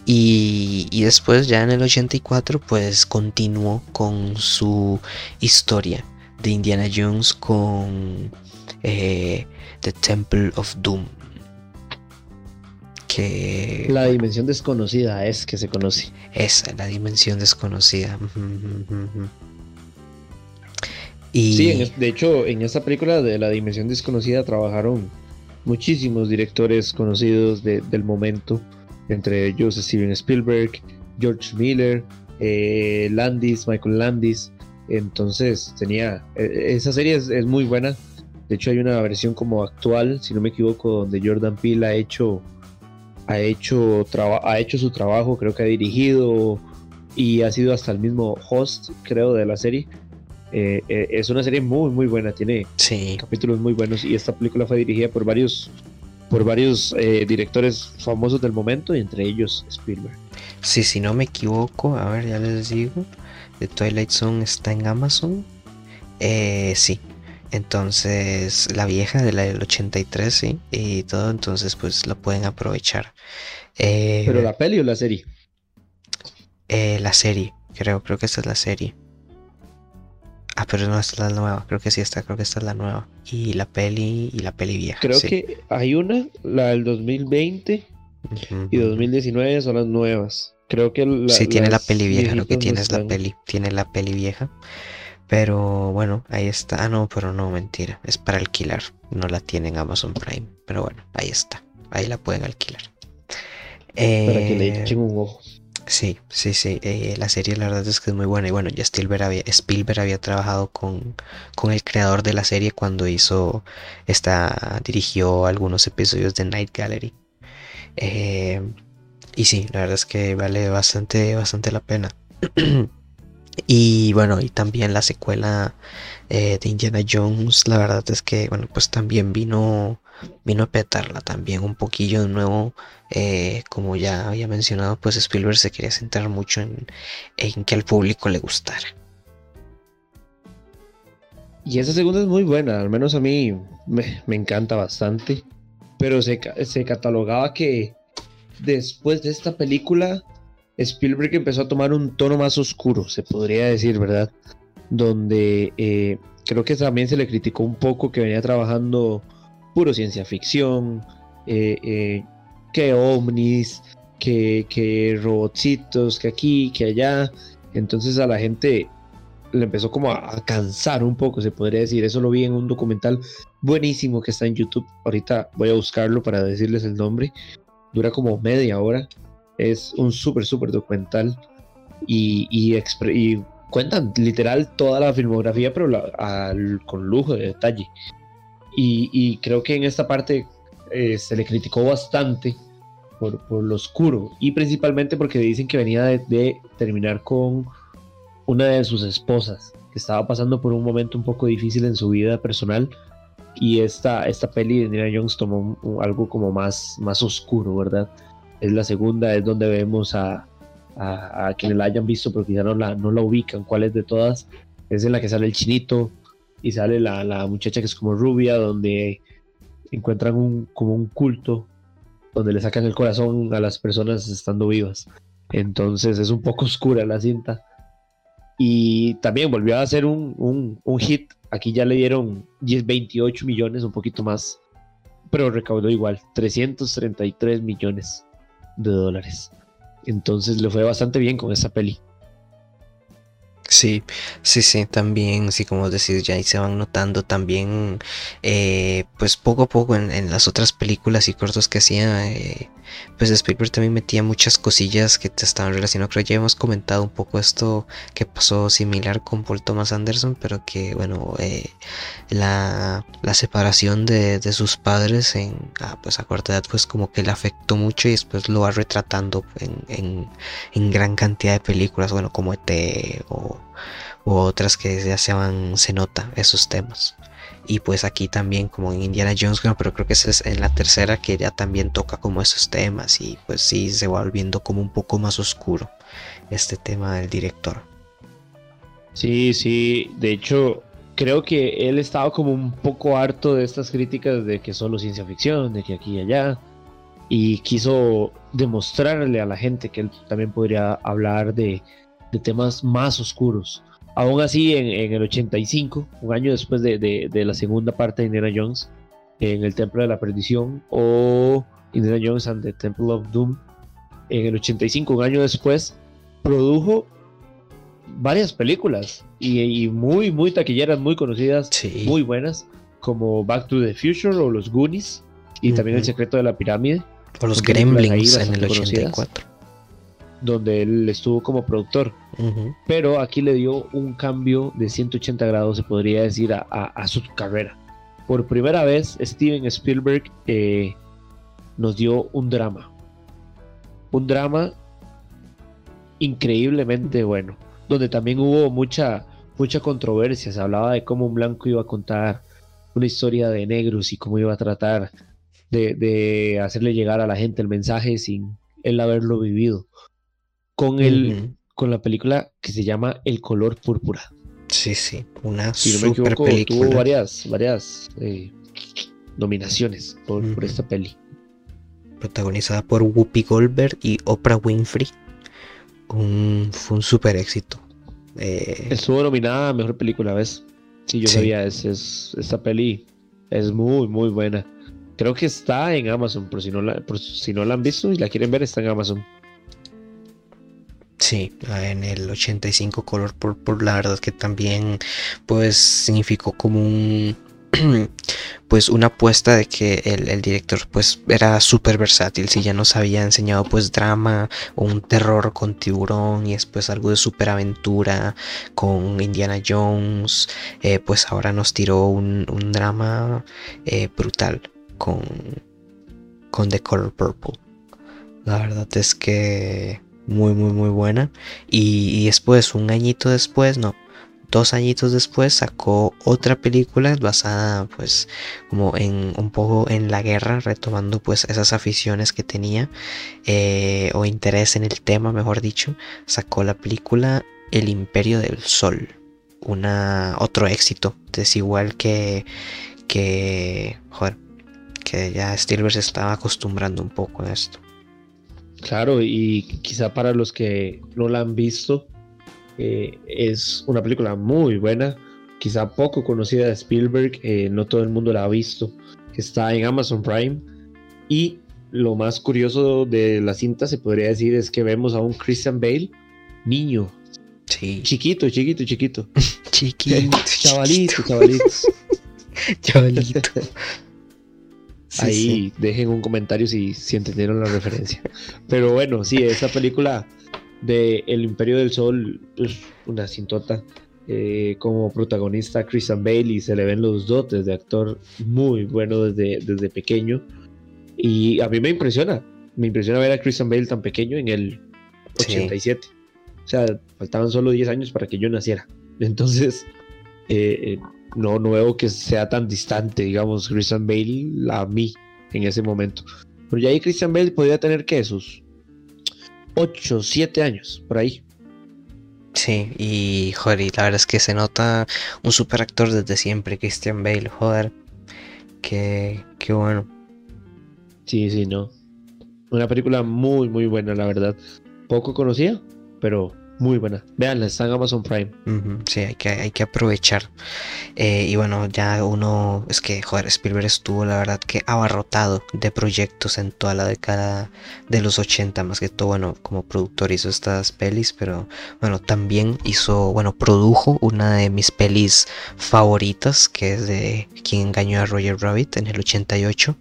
y, y, después ya en el 84 pues continuó con su historia de Indiana Jones con eh, The Temple of Doom. Que... La dimensión desconocida es que se conoce. Esa, la dimensión desconocida. y... Sí, de hecho en esta película de la dimensión desconocida trabajaron muchísimos directores conocidos del momento, entre ellos Steven Spielberg, George Miller, eh, Landis, Michael Landis. Entonces tenía, e, esa serie es, muy buena. De hecho hay una versión como actual, si no me equivoco, donde Jordan Peele ha hecho, ha hecho, ha hecho su trabajo, creo que ha dirigido y ha sido hasta el mismo host, creo, de la serie. Eh, eh, es una serie muy, muy buena, tiene capítulos muy buenos y esta película fue dirigida por varios, por varios eh, directores famosos del momento y entre ellos Spielberg. Sí, si no me equivoco, a ver, ya les digo, The Twilight Zone está en Amazon. sí, entonces la vieja de la del 83, sí, y todo, entonces pues lo pueden aprovechar. ¿Pero la peli o la serie? la serie, creo, creo que esta es la serie. Ah, pero no es la nueva, creo que sí está, creo que esta es la nueva. Y la peli y la peli vieja. Creo que hay una, la del 2020 y 2019 son las nuevas. Creo que la, Sí, tiene la peli vieja, lo que tiene es la peli, tiene la peli vieja. Pero bueno, ahí está. Ah, no, pero no, mentira. Es para alquilar. No la tienen Amazon Prime. Pero bueno, ahí está. Ahí la pueden alquilar. Para que le eh, echen un ojo. Sí, sí, sí. Eh, la serie la verdad es que es muy buena. Y bueno, ya Spielberg había, trabajado con, con el creador de la serie cuando hizo esta. dirigió algunos episodios de Night Gallery. Eh, y sí, la verdad es que vale bastante, bastante la pena. y bueno, y también la secuela eh, de Indiana Jones, la verdad es que, bueno, pues también vino vino a petarla también un poquillo de nuevo. Eh, como ya había mencionado, pues Spielberg se quería centrar mucho en, que al público le gustara. Y esa segunda es muy buena, al menos a mí me, encanta bastante. Pero se, catalogaba que después de esta película, Spielberg empezó a tomar un tono más oscuro, se podría decir, ¿verdad? Donde eh, creo que también se le criticó un poco que venía trabajando puro ciencia ficción, eh, eh, que ovnis, que, que robotcitos, que aquí, que allá. Entonces a la gente le empezó como a, cansar un poco, se podría decir. Eso lo vi en un documental buenísimo que está en YouTube. Ahorita voy a buscarlo para decirles el nombre. Dura como media hora. Es un súper, súper documental. Y, y, cuentan literal toda la filmografía, pero con lujo de detalle. Y, creo que en esta parte eh, se le criticó bastante por, lo oscuro y principalmente porque dicen que venía de, terminar con una de sus esposas que estaba pasando por un momento un poco difícil en su vida personal y esta, esta peli de Indiana Jones tomó algo como más, más oscuro, ¿verdad? Es la segunda, es donde vemos a, a, quienes la hayan visto porque ya no la, no la ubican, cuál es de todas. Es en la que sale el chinito, y sale la, muchacha que es como rubia, donde encuentran un, como un culto, donde le sacan el corazón a las personas estando vivas. Entonces es un poco oscura la cinta. Y también volvió a ser un, hit. Aquí ya le dieron 10, 28 millones, un poquito más. Pero recaudó igual, 333 millones de dólares. Entonces le fue bastante bien con esa peli. Sí, sí, sí, también, sí, como decís, ya ahí se van notando también, eh, pues poco a poco en, las otras películas y cortos que hacía, eh, pues Spielberg también metía muchas cosillas que te estaban relacionadas. Creo que ya hemos comentado un poco esto que pasó similar con Paul Thomas Anderson, pero que, bueno, eh, la, separación de, sus padres en, ah, pues a corta edad, pues como que le afectó mucho y después lo va retratando en, en, gran cantidad de películas, bueno, como ET o, u otras que ya se van, se nota esos temas. Y pues aquí también como en Indiana Jones, pero creo que es en la tercera que ya también toca como esos temas y pues sí se va volviendo como un poco más oscuro este tema del director. Sí, sí, de hecho creo que él estaba como un poco harto de estas críticas de que solo ciencia ficción, de que aquí y allá, y quiso demostrarle a la gente que él también podría hablar de, de temas más oscuros. Aún así, en, el 85, un año después de, la segunda parte de Indiana Jones, en el Templo de la Perdición, o Indiana Jones and the Temple of Doom, en el 85, un año después, produjo varias películas y, muy, muy taquilleras, muy conocidas, muy buenas, como Back to the Future o Los Goonies, y también El Secreto de la Pirámide. O Los Gremlins en el 84 donde él estuvo como productor. Pero aquí le dio un cambio de 180 grados, se podría decir, a, su carrera. Por primera vez, Steven Spielberg eh, nos dio un drama. Un drama increíblemente bueno, donde también hubo mucha, mucha controversia. Se hablaba de cómo un blanco iba a contar una historia de negros y cómo iba a tratar de, de hacerle llegar a la gente el mensaje sin él haberlo vivido con, el, con la película que se llama El color púrpura. Sí, sí, una super película. Tuvo varias, varias eh, nominaciones por, esta peli. Protagonizada por Whoopi Goldberg y Oprah Winfrey. Un, fue un super éxito. Eh, Estuvo nominada a mejor película, ¿ves? Sí, yo sabía, es, es, esta peli es muy, muy buena. Creo que está en Amazon, por si no la, por si no la han visto y la quieren ver, está en Amazon. Sí, en el 85 color por, la verdad que también pues significó como un pues una apuesta de que el, director pues era súper versátil. Si ya nos había enseñado pues drama o un terror con tiburón y después algo de superaventura con Indiana Jones eh, pues ahora nos tiró un, drama eh, brutal con con The Color Purple. La verdad es que muy, muy, muy buena. Y, después, un añito después, no, dos añitos después sacó otra película basada pues como en un poco en la guerra retomando pues esas aficiones que tenía eh, o interés en el tema mejor dicho sacó la película El Imperio del Sol una otro éxito desigual que que joder que ya Spielberg se estaba acostumbrando un poco a esto Claro, y quizá para los que no la han visto, eh, es una película muy buena, quizá poco conocida de Spielberg, eh, no todo el mundo la ha visto, está en Amazon Prime. Y lo más curioso de la cinta, se podría decir, es que vemos a un Christian Bale, niño. Sí. Chiquito, chiquito, chiquito. chiquito. chavalito, chavalito. chavalito. Ahí dejen un comentario si, si entendieron la referencia. Pero bueno, sí, esa película de El Imperio del Sol es una cintota. Eh, como protagonista Christian Bale y se le ven los dotes de actor muy bueno desde, desde pequeño. Y a mí me impresiona, me impresiona ver a Christian Bale tan pequeño en el 87. O sea, faltaban solo 10 años para que yo naciera. Entonces, eh, eh no, nuevo que sea tan distante, digamos, Christian Bale a mí en ese momento. Pero ya ahí Christian Bale podría tener que sus 8, 7 años, por ahí. Sí, y joder, y la verdad es que se nota un super actor desde siempre, Christian Bale, joder. Qué, qué bueno. Sí, sí, no. Una película muy, muy buena, la verdad. Poco conocida, pero muy buena. Veanla, está en Amazon Prime. sí, hay que, hay que aprovechar. Eh, y bueno, ya uno, es que, joder, Spielberg estuvo, la verdad, que abarrotado de proyectos en toda la década de los 80, más que todo, bueno, como productor hizo estas pelis, pero bueno, también hizo, bueno, produjo una de mis pelis favoritas, que es de Quien engañó a Roger Rabbit en el 88.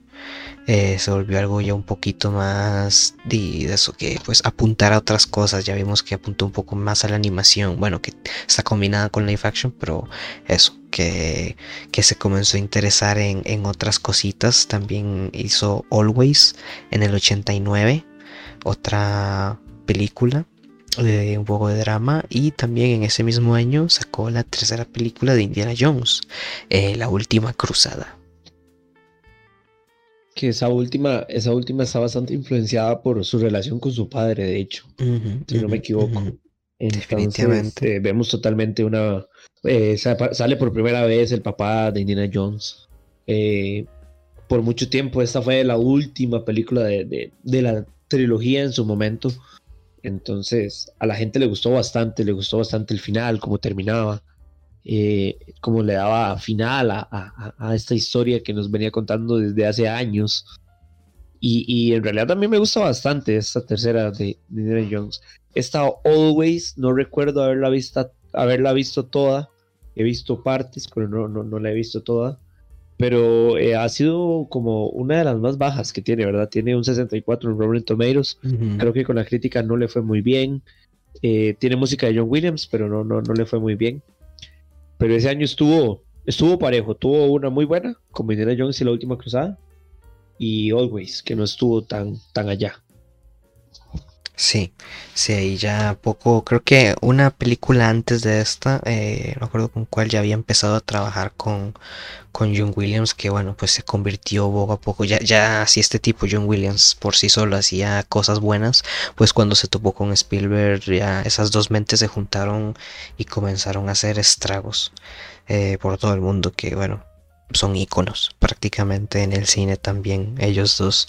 Eh, se volvió algo ya un poquito más de, eso que pues apuntar a otras cosas. Ya vimos que apuntó un poco más a la animación bueno que está combinada con live action pero eso que, que se comenzó a interesar en, en otras cositas. También hizo Always en el 89 otra película de un poco de drama. Y también en ese mismo año sacó la tercera película de Indiana Jones, eh, La Última Cruzada que esa última, esa última está bastante influenciada por su relación con su padre, de hecho, si no me equivoco. Definitivamente. vemos totalmente una... Eh, sale por primera vez el papá de Indiana Jones. Eh, por mucho tiempo esta fue la última película de, de, la trilogía en su momento. Entonces a la gente le gustó bastante, le gustó bastante el final, cómo terminaba. Eh, como le daba final a, esta historia que nos venía contando desde hace años. Y, en realidad también me gusta bastante esta tercera de, Indiana Jones. Esta Always, no recuerdo haberla, vista, haberla visto toda. He visto partes, pero no, no, la he visto toda. Pero eh, ha sido como una de las más bajas que tiene, ¿verdad? Tiene un 64 en Rotten Tomatoes. Creo que con la crítica no le fue muy bien. Eh, tiene música de John Williams, pero no, no, no le fue muy bien. Pero ese año estuvo, estuvo parejo. Tuvo una muy buena, como Indiana Jones y la última cruzada. Y Always, que no estuvo tan, tan allá. Sí, sí, ahí ya poco, creo que una película antes de esta, eh, no recuerdo con cuál ya había empezado a trabajar con, con John Williams, que bueno, pues se convirtió poco a poco, ya, ya si este tipo John Williams por sí solo hacía cosas buenas, pues cuando se topó con Spielberg ya esas dos mentes se juntaron y comenzaron a hacer estragos eh, por todo el mundo, que bueno, son íconos prácticamente en el cine también, ellos dos.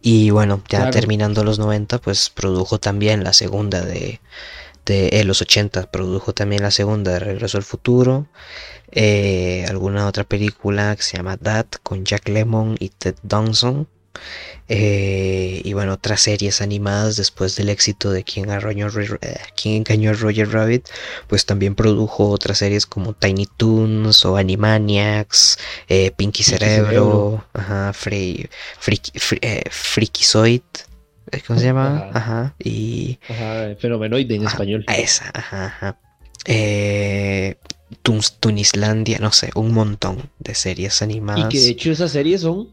Y bueno, ya terminando los 90, pues produjo también la segunda de, de eh, los 80, produjo también la segunda de Regreso al Futuro. Eh, alguna otra película que se llama That con Jack Lemmon y Ted Danson. Eh, y bueno, otras series animadas después del éxito de Quien, eh, engañó a Roger Rabbit, pues también produjo otras series como Tiny Toons o Animaniacs, eh, Pinky Cerebro, Ajá, Free, Freakizoid. ¿Cómo se llama? Ajá. Y. Ajá, Fenomenoide en español. Esa, ajá, ajá. Tunislandia, no sé, un montón de series animadas. Y que de hecho esas series son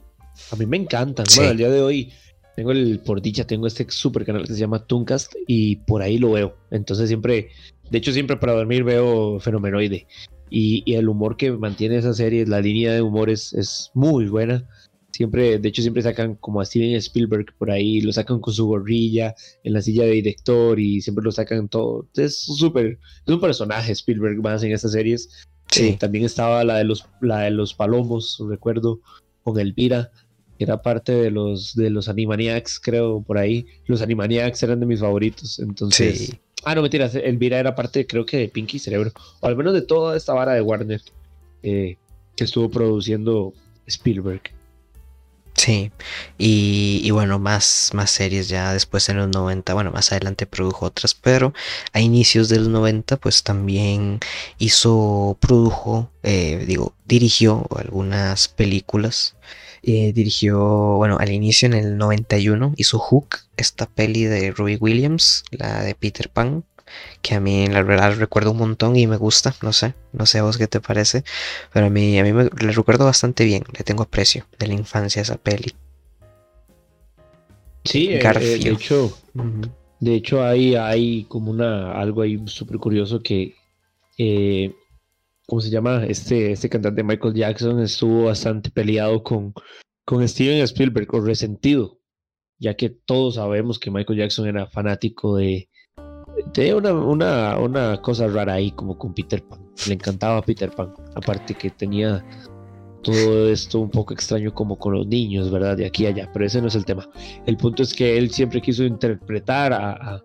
a mí me encantan. Bueno, al día de hoy tengo el, por dicha, tengo este super canal que se llama Tooncast y por ahí lo veo. Entonces siempre, de hecho siempre para dormir veo Fenomenoide. Y, el humor que mantiene esa serie, la línea de humor es, es muy buena. Siempre, de hecho, siempre sacan como a Steven Spielberg por ahí, lo sacan con su gorrilla en la silla de director y siempre lo sacan todo. Es súper, es un personaje Spielberg más en estas series. Sí. Eh, también estaba la de los, la de los palomos, recuerdo, con Elvira era parte de los de los Animaniacs, creo, por ahí. Los Animaniacs eran de mis favoritos, entonces... Ah, no, mentiras, Elvira era parte, creo que de Pinky Cerebro, o al menos de toda esta vara de Warner eh, que estuvo produciendo Spielberg. Sí, y, bueno, más, más series ya después en los 90, bueno, más adelante produjo otras, pero a inicios de los 90 pues también hizo, produjo, eh, digo, dirigió algunas películas eh, dirigió, bueno, al inicio en el 91 hizo Hook, esta peli de Robbie Williams, la de Peter Pan, que a mí la verdad recuerdo un montón y me gusta, no sé, no sé a vos qué te parece, pero a mí, a mí me la recuerdo bastante bien, le tengo aprecio de la infancia a esa peli. Sí, eh, eh, de hecho, de hecho hay, hay como una algo ahí súper curioso que ¿cómo se llama? Este, este cantante Michael Jackson estuvo bastante peleado con, con Steven Spielberg o resentido, ya que todos sabemos que Michael Jackson era fanático de, de una, una, una cosa rara ahí como con Peter Pan. Le encantaba Peter Pan, aparte que tenía todo esto un poco extraño como con los niños, ¿verdad? De aquí a allá, pero ese no es el tema. El punto es que él siempre quiso interpretar a, a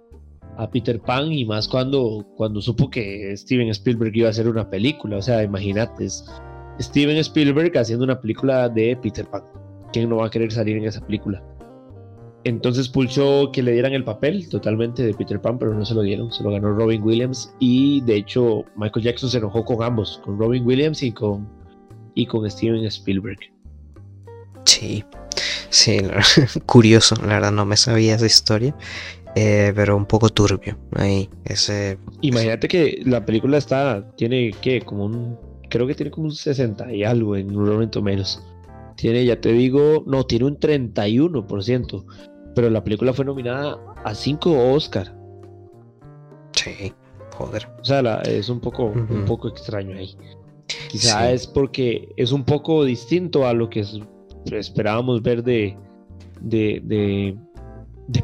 Peter Pan y más cuando, cuando supo que Steven Spielberg iba a hacer una película. O sea, imagínate, Steven Spielberg haciendo una película de Peter Pan. ¿Quién no va a querer salir en esa película? Entonces pulsó que le dieran el papel totalmente de Peter Pan, pero no se lo dieron, se lo ganó Robin Williams y de hecho Michael Jackson se enojó con ambos, con Robin Williams y con, y con Steven Spielberg. Sí, sí, curioso, la verdad no me sabía esa historia, eh, pero un poco turbio ahí, ese... Imagínate que la película está, tiene que como un, creo que tiene como un 60 y algo en un momento menos. Tiene, ya te digo, no, tiene un 31%, pero la película fue nominada a 5 Oscar. Sí, joder. O sea, es un poco, un poco extraño ahí. Quizá es porque es un poco distinto a lo que esperábamos ver de, de, de,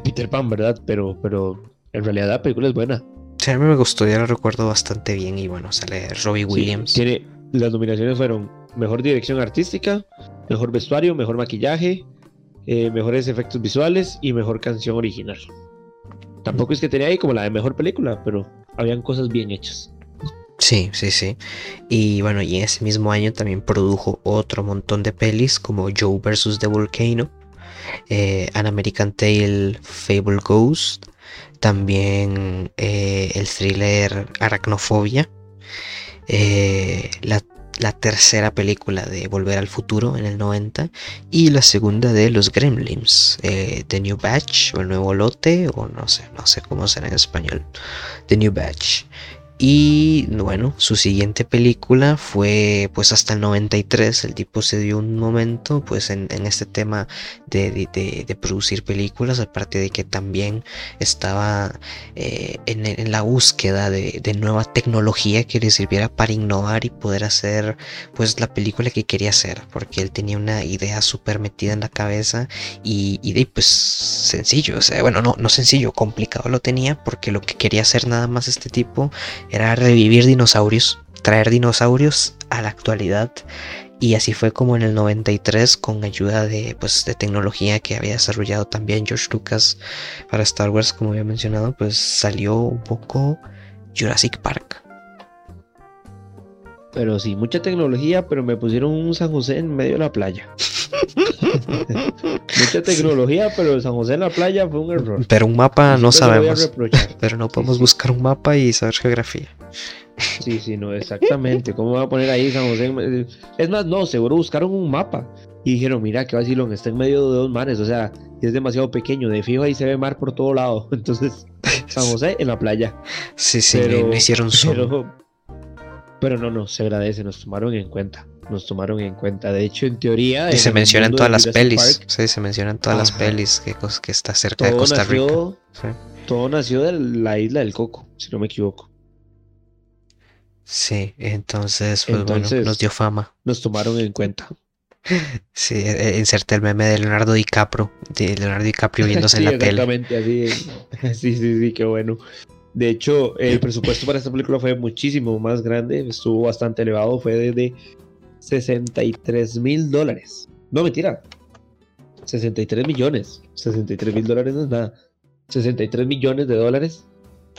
Peter Pan, ¿verdad? Pero, pero en realidad la película es buena. Sí, a mí me gustó, ya la recuerdo bastante bien y bueno, sale Robbie Williams. tiene, las nominaciones fueron Mejor Dirección Artística, Mejor Vestuario, Mejor Maquillaje, eh, Mejores Efectos Visuales y Mejor Canción Original. Tampoco es que tenía ahí como la de Mejor Película, pero habían cosas bien hechas. Sí, sí, sí. Y bueno, y ese mismo año también produjo otro montón de pelis como Joe vs. The Volcano, eh, An American Tale, Fable Ghost, también eh, el thriller Aracnofobia, la la tercera película de Volver al Futuro en el 90 y la segunda de Los Gremlins, eh, The New Batch o el nuevo lote o no sé, no sé cómo será en español, The New Batch. Y bueno, su siguiente película fue pues hasta el 93, el tipo se dio un momento pues en, este tema de, producir películas, aparte de que también estaba eh, en, la búsqueda de, nueva tecnología que le sirviera para innovar y poder hacer pues la película que quería hacer, porque él tenía una idea súper metida en la cabeza y, de pues sencillo, o sea, bueno, no, no sencillo, complicado lo tenía porque lo que quería hacer nada más este tipo era revivir dinosaurios, traer dinosaurios a la actualidad. Y así fue como en el 93, con ayuda de, pues, de tecnología que había desarrollado también George Lucas para Star Wars, como había mencionado, pues salió un poco Jurassic Park. Pero sí, mucha tecnología, pero me pusieron un San José en medio de la playa. mucha tecnología, pero San José en la playa fue un error. Pero un mapa no sabemos. Pero no podemos buscar un mapa y saber geografía. Sí, sí, no, exactamente. ¿Cómo va a poner ahí San José? Es más, no, seguro buscaron un mapa y dijeron, mira, que vacilón, está en medio de dos mares, o sea, es demasiado pequeño, de fijo ahí se ve mar por todo lado. Entonces, San José en la playa. Sí, sí, pero, me hicieron zoom. Pero no, no, se agradece, nos tomaron en cuenta. Nos tomaron en cuenta. De hecho, en teoría. Y se menciona en todas las pelis. sí, se menciona en todas las pelis que, que está cerca de Costa Rica. Todo nació de la isla del Coco, si no me equivoco. Sí, entonces, pues bueno, nos dio fama. Nos tomaron en cuenta. Sí, e, e, inserté el meme de Leonardo DiCaprio, de Leonardo DiCaprio viéndose en la tele. Exactamente, así. Sí, sí, sí, qué bueno. De hecho, el presupuesto para esta película fue muchísimo más grande, estuvo bastante elevado, fue de 63 mil dólares. No, mentira. 63 millones. 63 mil dólares no es nada. 63 millones de dólares.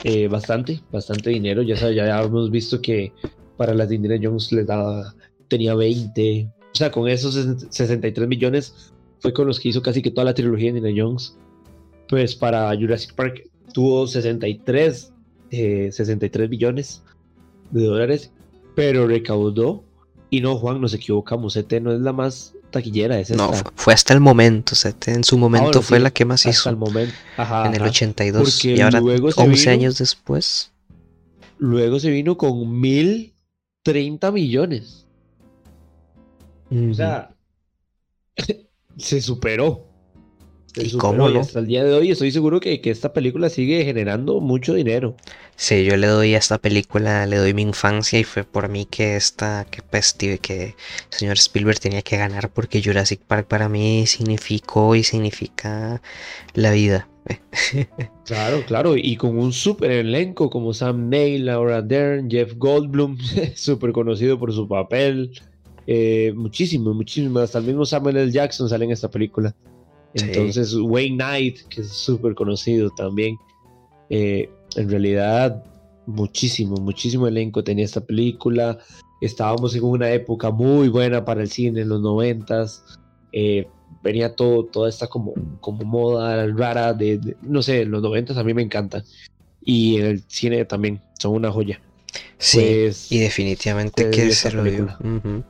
Eh, bastante, bastante dinero. Ya, ya hemos visto que para las de Indiana Jones les daba, tenía 20. O sea, con esos 63 millones fue con los que hizo casi que toda la trilogía de Indiana Jones. Pues para Jurassic Park tuvo 63, 63 eh, millones de dólares, pero recaudó. Y no, Juan, nos equivocamos. ET no es la más taquillera, es No, fue hasta el momento. ET en su momento ah, fue la que más hasta hizo. el momento. en el 82. y ahora, 11 años después. Luego se vino con 1030 millones. O sea, se superó. ¿Y cómo no? hasta el día de hoy estoy seguro que, que, esta película sigue generando mucho dinero. Sí, yo le doy a esta película, le doy mi infancia y fue por mí que esta, que pues, que el señor Spielberg tenía que ganar porque Jurassic Park para mí significó y significa la vida. claro, claro, y con un súper elenco como Sam Neill, Laura Dern, Jeff Goldblum, súper conocido por su papel. Eh, muchísimo, muchísimo, hasta el mismo Samuel L. Jackson sale en esta película. Entonces, Wayne Knight, que es súper conocido también. Eh, En realidad, muchísimo, muchísimo elenco tenía esta película. Estábamos en una época muy buena para el cine en los noventas. Eh, venía todo, toda esta como, como moda rara de, no sé, los noventas a mí me encantan. Y en el cine también, son una joya. Sí, pues, y definitivamente que se lo digo.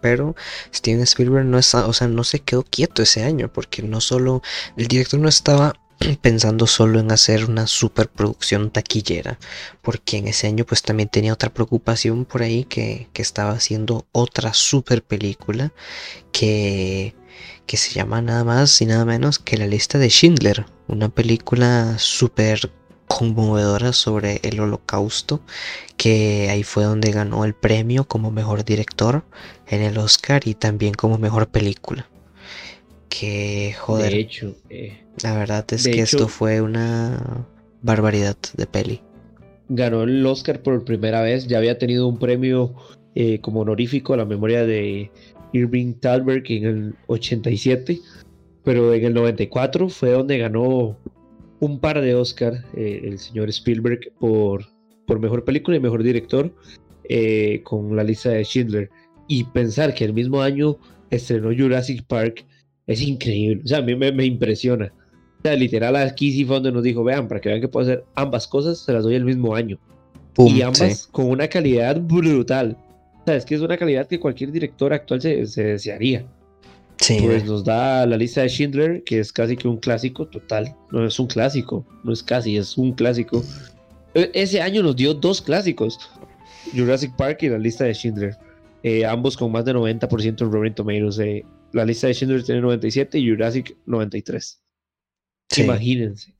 Pero Steven Spielberg no o sea, no se quedó quieto ese año, porque no solo, el director no estaba pensando solo en hacer una superproducción taquillera, porque en ese año pues también tenía otra preocupación por ahí que, que estaba haciendo otra super película que, que se llama nada más y nada menos que La lista de Schindler, una película súper conmovedora sobre el holocausto, que ahí fue donde ganó el premio como mejor director en el Oscar y también como mejor película. Que joder. De hecho, eh, la verdad es que esto fue una barbaridad de peli. Ganó el Oscar por primera vez, ya había tenido un premio eh, como honorífico a la memoria de Irving Thalberg en el 87, pero en el 94 fue donde ganó un par de Oscar eh, el señor Spielberg por, por mejor película y mejor director eh, con la lista de Schindler. Y pensar que el mismo año estrenó Jurassic Park es increíble. O sea, a mí me, impresiona. O sea, literal, aquí sí fue donde nos dijo: vean, para que vean que puedo hacer ambas cosas, se las doy el mismo año. y ambas con una calidad brutal. O sea, es que es una calidad que cualquier director actual se, se desearía. Pues nos da la lista de Schindler, que es casi que un clásico total. No es un clásico, no es casi, es un clásico. E, ese año nos dio dos clásicos: Jurassic Park y la lista de Schindler. Eh, ambos con más de 90% en Rotten Tomatoes. Eh, la lista de Schindler tiene 97 y Jurassic 93. Imagínense.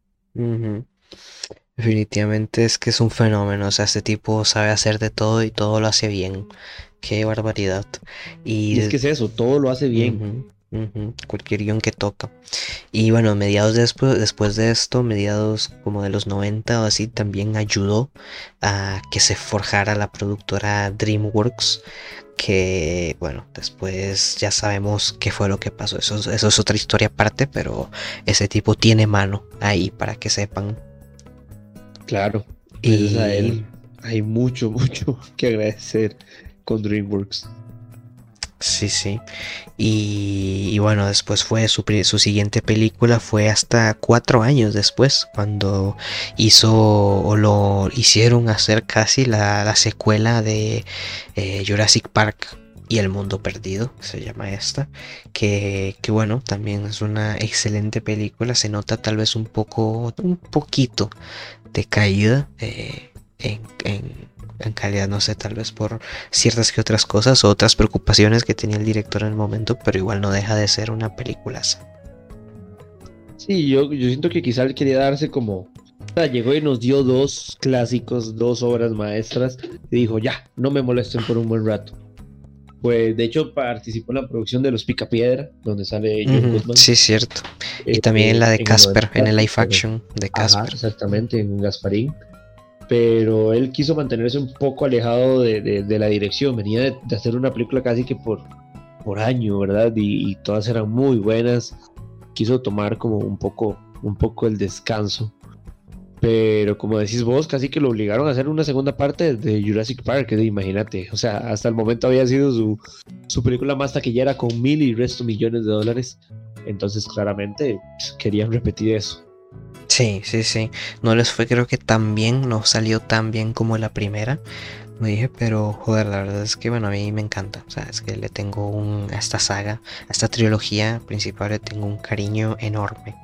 Definitivamente es que es un fenómeno. O sea, este tipo sabe hacer de todo y todo lo hace bien. Qué barbaridad. Y, es que es eso, todo lo hace bien. Cualquier guion que toca. Y bueno, mediados después, después de esto, mediados como de los 90 o así, también ayudó a que se forjara la productora DreamWorks. Que bueno, después ya sabemos qué fue lo que pasó. Eso, eso es otra historia aparte, pero ese tipo tiene mano ahí para que sepan. Claro. Y a él hay mucho, mucho que agradecer con DreamWorks. Sí, sí. Y, bueno, después fue su, su, siguiente película, fue hasta cuatro años después, cuando hizo o lo hicieron hacer casi la, secuela de eh, Jurassic Park y El Mundo Perdido, se llama esta, que, que, bueno, también es una excelente película, se nota tal vez un poco, un poquito de caída eh, en calidad, no sé, tal vez por ciertas que otras cosas o otras preocupaciones que tenía el director en el momento, pero igual no deja de ser una película. Sí, yo, yo siento que quizá él quería darse como... O sea, llegó y nos dio dos clásicos, dos obras maestras, y dijo, ya, no me molesten por un buen rato. Pues de hecho participó en la producción de Los Picapiedra, donde sale John Goodman. Sí, cierto. Y también en la de Casper, en el live action de Casper. exactamente, en Gasparín pero él quiso mantenerse un poco alejado de, la dirección, venía de, hacer una película casi que por, por año, ¿verdad? Y, todas eran muy buenas, quiso tomar como un poco, un poco el descanso, pero como decís vos, casi que lo obligaron a hacer una segunda parte de Jurassic Park, imagínate, o sea, hasta el momento había sido su, su película más taquillera con mil y resto millones de dólares, entonces claramente pues, querían repetir eso. Sí, sí, sí. No les fue, creo que tan bien, no salió tan bien como la primera. Me dije, pero joder, la verdad es que bueno, a mí me encanta. O sea, es que le tengo un, a esta saga, a esta trilogía principal, le tengo un cariño enorme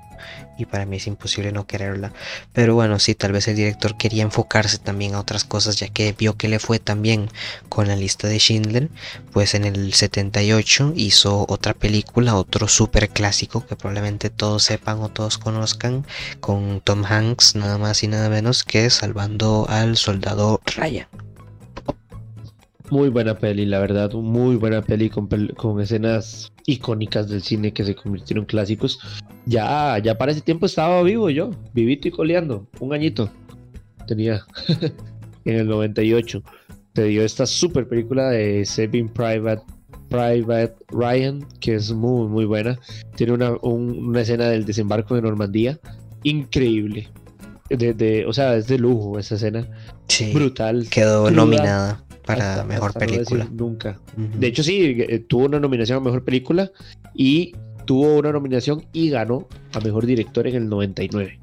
y para mí es imposible no quererla. Pero bueno, sí, tal vez el director quería enfocarse también a otras cosas, ya que vio que le fue también con la lista de Schindler, pues en el 78 hizo otra película, otro super clásico que probablemente todos sepan o todos conozcan, con Tom Hanks, nada más y nada menos que Salvando al Soldado Ryan. Muy buena peli, la verdad, muy buena peli con, con escenas icónicas del cine que se convirtieron en clásicos. Ya, ya para ese tiempo estaba vivo yo, vivito y coleando, un añito tenía en el 98. Te dio esta super película de Saving Private Private Ryan, que es muy, muy buena. Tiene una, una escena del desembarco de Normandía increíble. de, o sea, es de lujo esa escena. Sí, brutal. Quedó nominada para mejor película. nunca. De hecho, sí, eh, tuvo una nominación a mejor película y tuvo una nominación y ganó a mejor director en el 99.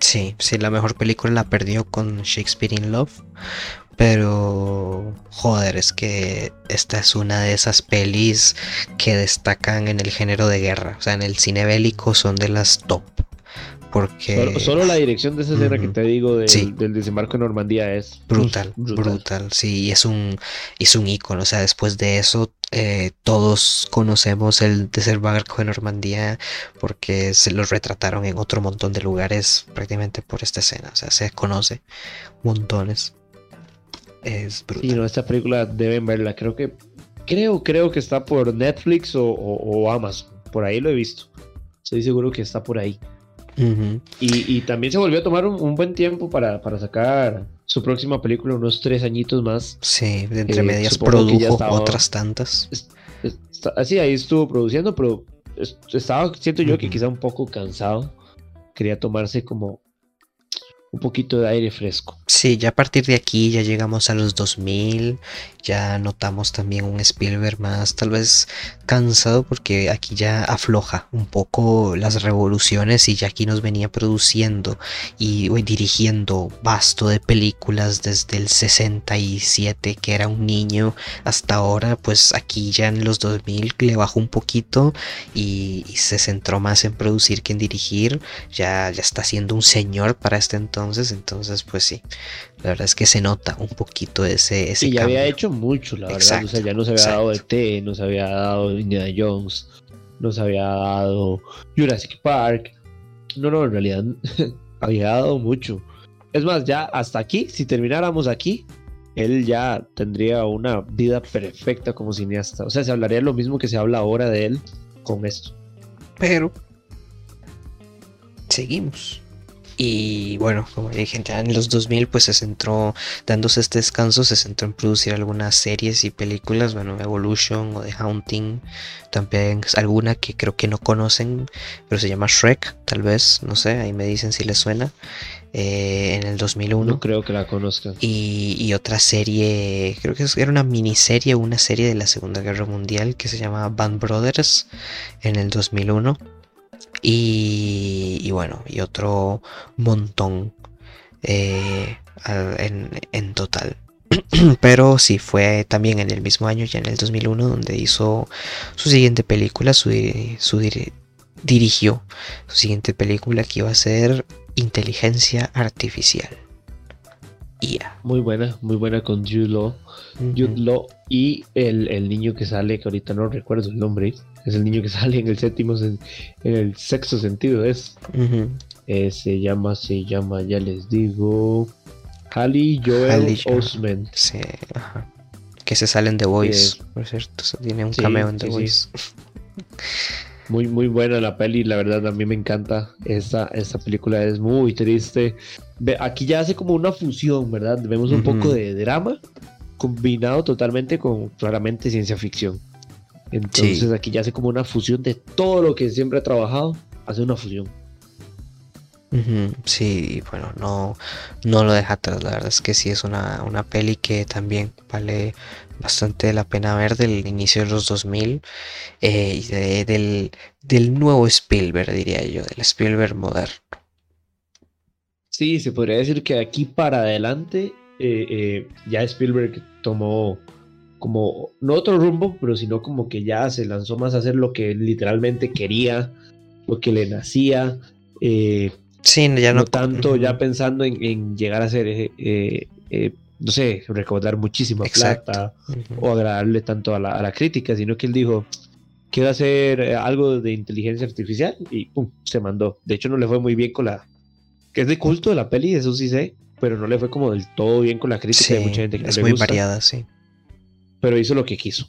Sí, sí, la mejor película la perdió con Shakespeare in Love. Pero, joder, es que esta es una de esas pelis que destacan en el género de guerra. O sea, en el cine bélico son de las top. Porque... Solo, la dirección de esa escena que te digo del desembarco en Normandía es brutal, brutal, sí, es un, es un ícono, o sea, después de eso eh, todos conocemos el desembarco en Normandía porque se lo retrataron en otro montón de lugares prácticamente por esta escena, o sea, se conoce montones. Es brutal. Sí, no, esta película deben verla, creo que, creo, creo que está por Netflix o Amazon, por ahí lo he visto, estoy seguro que está por ahí y, también se volvió a tomar un, buen tiempo para, sacar su próxima película, unos tres añitos más. Sí, de entre eh, medias produjo otras tantas. Así, ahí estuvo produciendo, pero estaba, siento yo que quizá un poco cansado. Quería tomarse como un poquito de aire fresco. Sí, ya a partir de aquí ya llegamos a los 2000, ya notamos también un Spielberg más tal vez cansado porque aquí ya afloja un poco las revoluciones y ya aquí nos venía produciendo y dirigiendo basto de películas desde el 67 que era un niño hasta ahora pues aquí ya en los 2000 le bajó un poquito y, se centró más en producir que en dirigir ya, ya está siendo un señor para este entonces entonces pues sí la verdad es que se nota un poquito ese, ese y ya había hecho mucho, la verdad. O sea, ya nos había dado ET, nos había dado Indiana Jones, nos había dado Jurassic Park. No, no, en realidad había dado mucho. Es más, ya hasta aquí, si termináramos aquí, él ya tendría una vida perfecta como cineasta. O sea, se hablaría lo mismo que se habla ahora de él con esto. Pero seguimos. Y bueno, como dije, ya en los 2000 pues se centró, dándose este descanso, se centró en producir algunas series y películas, bueno, Evolution o The Haunting, también alguna que creo que no conocen, pero se llama Shrek, tal vez, no sé, ahí me dicen si les suena. Eh, en el 2001. No creo que la conozcan. Y, y, otra serie, creo que era una miniserie, una serie de la Segunda Guerra Mundial que se llama Band Brothers en el 2001. Y, bueno, y otro montón eh, en, total. Pero sí, fue también en el mismo año, ya en el 2001, donde hizo su siguiente película, su, dirigió su siguiente película que iba a ser Inteligencia Artificial. Muy buena, muy buena con Jude Law. Law y el, niño que sale, que ahorita no recuerdo el nombre, es el niño que sale en el séptimo, en, el sexto sentido, es. Eh, se llama, se llama, ya les digo, Halley Joel Osment. Sí, Que se salen de Voice, por cierto, tiene un cameo en The Voice. Muy, muy buena la peli, la verdad a mí me encanta. Esta, esta película es muy triste. Aquí ya hace como una fusión, ¿verdad? Vemos un poco de drama combinado totalmente con claramente ciencia ficción. Entonces aquí ya hace como una fusión de todo lo que siempre ha trabajado, hace una fusión. Sí, bueno, no, no lo deja atrás. La verdad es que sí es una, una peli que también vale bastante la pena ver del inicio de los 2000 eh, y del, del nuevo Spielberg, diría yo, del Spielberg moderno. Sí, se podría decir que aquí para adelante eh, eh, ya Spielberg tomó como, no otro rumbo, pero sino como que ya se lanzó más a hacer lo que literalmente quería, lo que le nacía. Eh, sí, ya no, tanto ya pensando en, llegar a ser no sé, recaudar muchísima plata o agradarle tanto a la, crítica, sino que él dijo, quiero hacer eh, algo de inteligencia artificial y pum, se mandó. De hecho, no le fue muy bien con la... que es de culto de la peli, eso sí sé, pero no le fue como del todo bien con la crítica de mucha gente que es muy variada, sí. Pero hizo lo que quiso.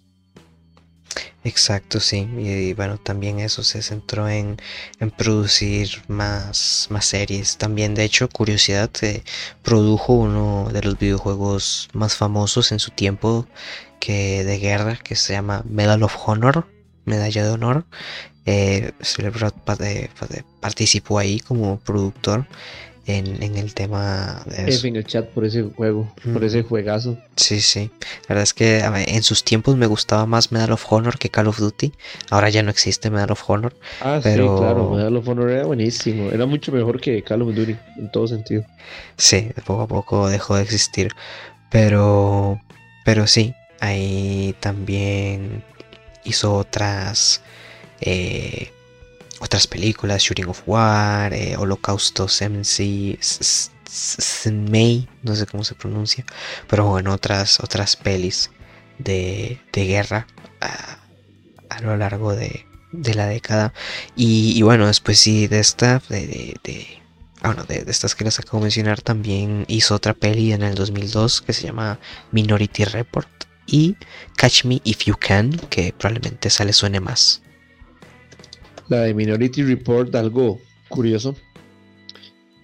Exacto, sí. Y, bueno, también eso se centró en, producir más, más series. También, de hecho, curiosidad, eh, produjo uno de los videojuegos más famosos en su tiempo que de guerra, que se llama Medal of Honor, Medalla de Honor. Eh, participó ahí como productor. En, el tema de eso. en el chat por ese juego, por ese juegazo. Sí, sí. La verdad es que en sus tiempos me gustaba más Medal of Honor que Call of Duty. Ahora ya no existe Medal of Honor. Ah, pero... sí, claro. Medal of Honor era buenísimo. Era mucho mejor que Call of Duty en todo sentido. Sí, poco a poco dejó de existir. Pero, pero sí, ahí también hizo otras eh, otras películas, Shooting of War, eh, Holocausto Semsi, May, no sé cómo se pronuncia, pero bueno, otras, otras pelis de, guerra a, lo largo de, la década. Y, bueno, después sí, de esta, de, ah, de, estas que les acabo de mencionar, también hizo otra peli en el 2002 que se llama Minority Report y Catch Me If You Can, que probablemente sale suene más. La de Minority Report, algo curioso.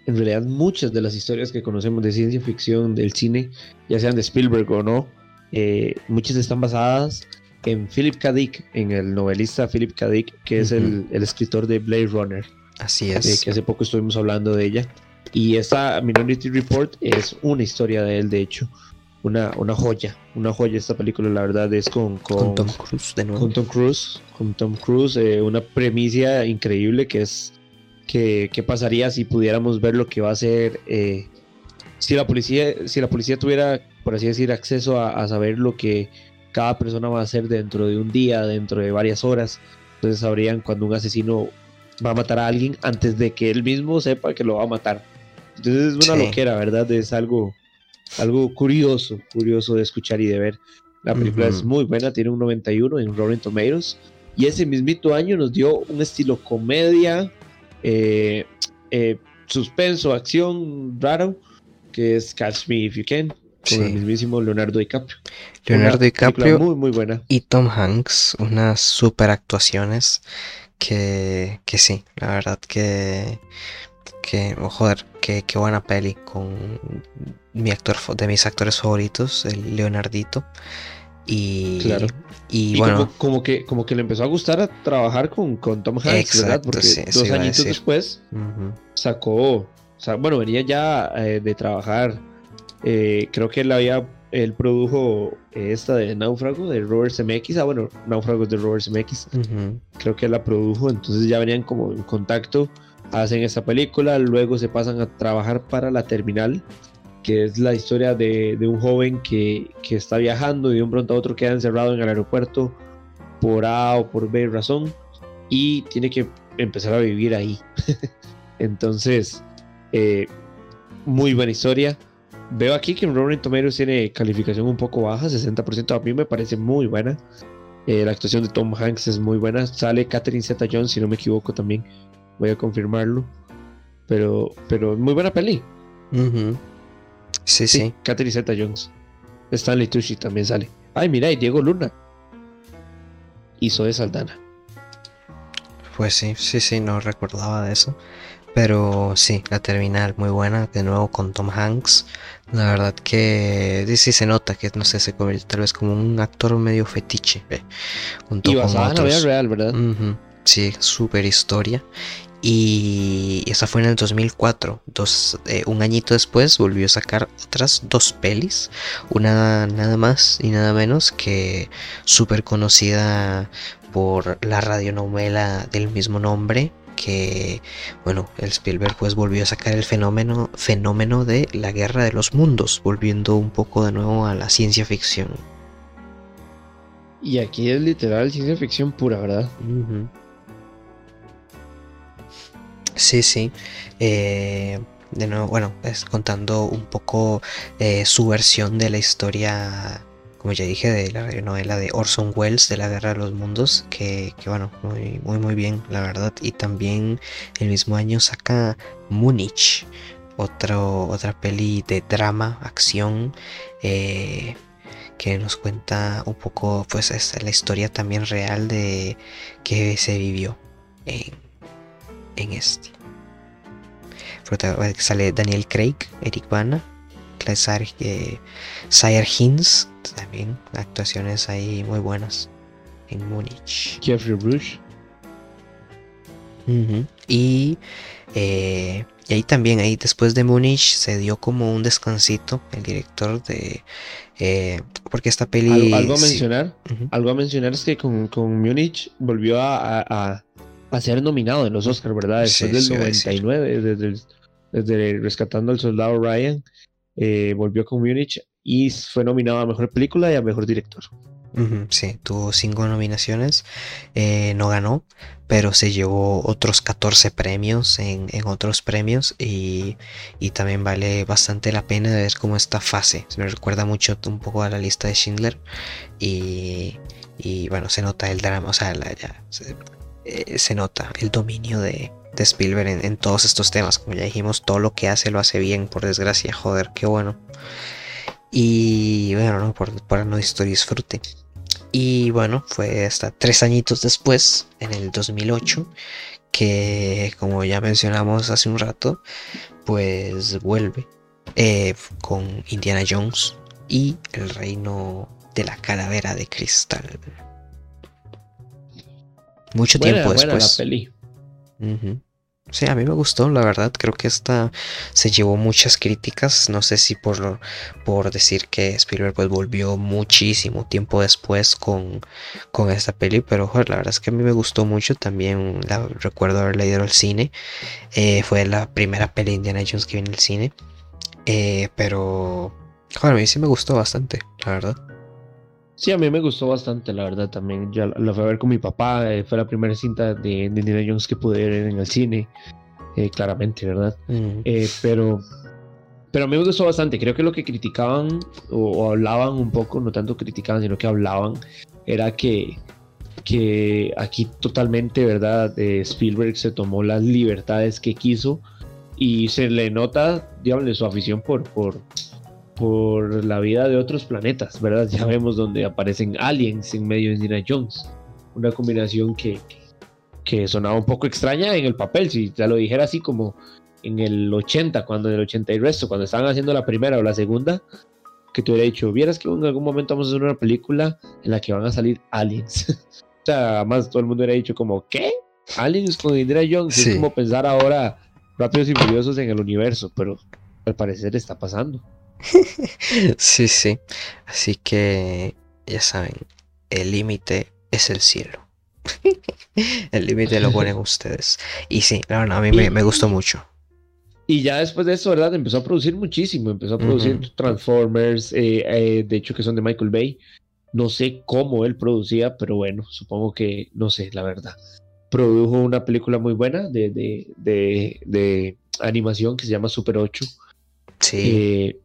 En realidad muchas de las historias que conocemos de ciencia ficción del cine, ya sean de Spielberg o no, eh, muchas están basadas en Philip K. Dick, en el novelista Philip K. Dick, que es el, escritor de Blade Runner. Así es. Eh, que hace poco estuvimos hablando de ella. Y esta Minority Report es una historia de él, de hecho una, una joya, una joya esta película, la verdad es con, con, Tom Cruise de nuevo. Con Tom Cruise, con Tom Cruise, eh, una premisa increíble que es que, pasaría si pudiéramos ver lo que va a ser eh, si la policía, si la policía tuviera, por así decir, acceso a, saber lo que cada persona va a hacer dentro de un día, dentro de varias horas, entonces sabrían cuando un asesino va a matar a alguien antes de que él mismo sepa que lo va a matar. Entonces es una loquera, ¿verdad? Es algo algo curioso, curioso de escuchar y de ver. La película es muy buena, tiene un 91 en Rotten Tomatoes. Y ese mismito año nos dio un estilo comedia, eh, eh, suspenso, acción raro, que es Catch Me If You Can, con el mismísimo Leonardo DiCaprio. Leonardo DiCaprio muy, muy buena. y Tom Hanks, unas super actuaciones que, que sí, la verdad que que, oh, joder, qué, buena peli con mi actor de mis actores favoritos, el Leonardito. Y, claro. y, bueno. Como, que, como que le empezó a gustar a trabajar con, con Tom Hanks, ¿verdad? Porque dos añitos después sacó. Bueno, venía ya eh, de trabajar. Eh, creo que él había. Él produjo esta de Náufrago de Robert Zemeckis. Ah, bueno, Náufrago de Robert Zemeckis. Creo que él la produjo. Entonces ya venían como en contacto hacen esta película, luego se pasan a trabajar para La Terminal, que es la historia de, un joven que, está viajando y de un pronto a otro queda encerrado en el aeropuerto por A o por B razón y tiene que empezar a vivir ahí. Entonces, eh, muy buena historia. Veo aquí que Rotten Tomatoes tiene calificación un poco baja, 60%. A mí me parece muy buena. Eh, la actuación de Tom Hanks es muy buena. Sale Catherine Zeta Jones, si no me equivoco, también voy a confirmarlo. Pero, pero muy buena peli. sí, sí, Catherine Zeta Jones. Stanley Tucci también sale. Ay, mira, y Diego Luna. Hizo de Saldana. Pues sí, sí, sí, no recordaba de eso. Pero sí, la terminal muy buena, de nuevo con Tom Hanks. La verdad que sí, se nota que no sé, se convierte tal vez como un actor medio fetiche. Eh, y basada en la vida real, ¿verdad? Sí, super historia. Y esa fue en el 2004. Dos, eh, un añito después volvió a sacar otras dos pelis. Una nada más y nada menos que súper conocida por la radionovela del mismo nombre. Que, bueno, el Spielberg pues volvió a sacar el fenómeno, fenómeno de la guerra de los mundos, volviendo un poco de nuevo a la ciencia ficción. Y aquí es literal ciencia ficción pura, ¿verdad? Sí, sí. Eh, de nuevo, bueno, es contando un poco eh, su versión de la historia, como ya dije, de la novela de Orson Welles de la Guerra de los Mundos, que, bueno, muy, muy, muy bien, la verdad. Y también el mismo año saca Múnich, otro, otra peli de drama, acción, eh, que nos cuenta un poco, pues, es la historia también real de que se vivió en en este. Sale Daniel Craig, Eric Bana, Claire eh, Hinz, también actuaciones ahí muy buenas en Múnich. Jeffrey Bruce. Y eh, y ahí también, ahí después de Múnich se dio como un descansito el director de... Eh, porque esta peli... algo a mencionar, algo a mencionar es que con, con Múnich volvió a, a, ser nominado en los Oscars, ¿verdad? Después del 99, desde, desde, Rescatando al Soldado Ryan, eh, volvió con Múnich y fue nominado a Mejor Película y a Mejor Director. Sí, tuvo cinco nominaciones, eh, no ganó, pero se llevó otros 14 premios en, otros premios y, también vale bastante la pena ver cómo esta fase. Se me recuerda mucho un poco a la lista de Schindler y, bueno, se nota el drama, o sea, ya, eh, se, nota el dominio de, Spielberg en, todos estos temas. Como ya dijimos, todo lo que hace lo hace bien, por desgracia, joder, qué bueno. Y bueno, ¿no? Por, no disfrute. Y bueno, fue hasta tres añitos después, en el 2008, que como ya mencionamos hace un rato, pues vuelve eh, con Indiana Jones y el reino de la calavera de cristal. Mucho tiempo después. Sí, a mí me gustó, la verdad. Creo que esta se llevó muchas críticas. No sé si por, por decir que Spielberg pues volvió muchísimo tiempo después con, con esta peli, pero la verdad es que a mí me gustó mucho. También la, recuerdo haber leído al cine. Eh, fue la primera peli de Indiana Jones que vi en el cine. Eh, pero a mí sí me gustó bastante, la verdad. Sí, a mí me gustó bastante, la verdad, también. Ya la fui a ver con mi papá, eh, fue la primera cinta de, Indiana Jones que pude ver en el cine, eh, claramente, ¿verdad? Eh, pero, pero a mí me gustó bastante. Creo que lo que criticaban o, hablaban un poco, no tanto criticaban, sino que hablaban, era que, que aquí totalmente, ¿verdad? Spielberg se tomó las libertades que quiso y se le nota, digamos, su afición por, por por la vida de otros planetas, ¿verdad? Ya vemos donde aparecen aliens en medio de Indiana Jones. Una combinación que, que sonaba un poco extraña en el papel, si ya lo dijera así como en el 80, cuando en el 80 y resto, cuando estaban haciendo la primera o la segunda, que te hubiera dicho, vieras que en algún momento vamos a hacer una película en la que van a salir aliens. o sea, además todo el mundo hubiera dicho como, ¿qué? Aliens con Indiana Jones. Es como pensar ahora Rápidos y Furiosos en el universo, pero al parecer está pasando. sí, sí. Así que ya saben, el límite es el cielo. el límite lo ponen ustedes. Y sí, la verdad, a mí me, gustó mucho. Y ya después de eso, ¿verdad? Empezó a producir muchísimo. Empezó a producir Transformers, eh, eh, de hecho que son de Michael Bay. No sé cómo él producía, pero bueno, supongo que, no sé, la verdad. Produjo una película muy buena de, de, de, animación que se llama Super 8. Sí. Eh,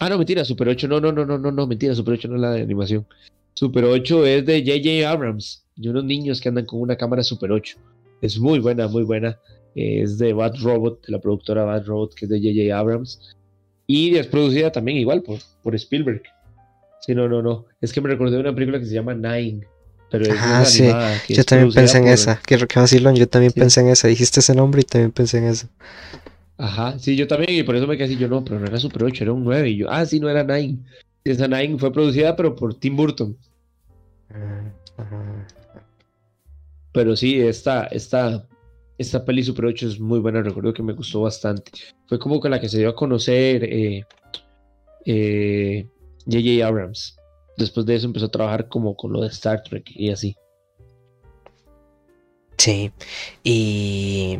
Ah, no, mentira, Super 8, no, no, no, no, no, no, mentira, Super 8 no es la de animación. Super 8 es de J.J. Abrams, y unos niños que andan con una cámara Super 8. Es muy buena, muy buena. Es de Bad Robot, de la productora Bad Robot, que es de J.J. Abrams. Y es producida también igual por, por Spielberg. Sí, no, no, no. Es que me recordé de una película que se llama Nine. Pero es ah, sí. yo también pensé en esa. Quiero que vacilón, yo también pensé en esa. Dijiste ese nombre y también pensé en esa. Ajá, sí, yo también, y por eso me quedé así, yo no, pero no era Super 8, era un 9, y yo, ah, sí, no era 9. Esa 9 fue producida, pero por Tim Burton. Pero sí, esta, esta, esta peli Super 8 es muy buena, recuerdo que me gustó bastante. Fue como que la que se dio a conocer J.J. Eh, eh, Abrams. Después de eso empezó a trabajar como con lo de Star Trek y así. Sí, y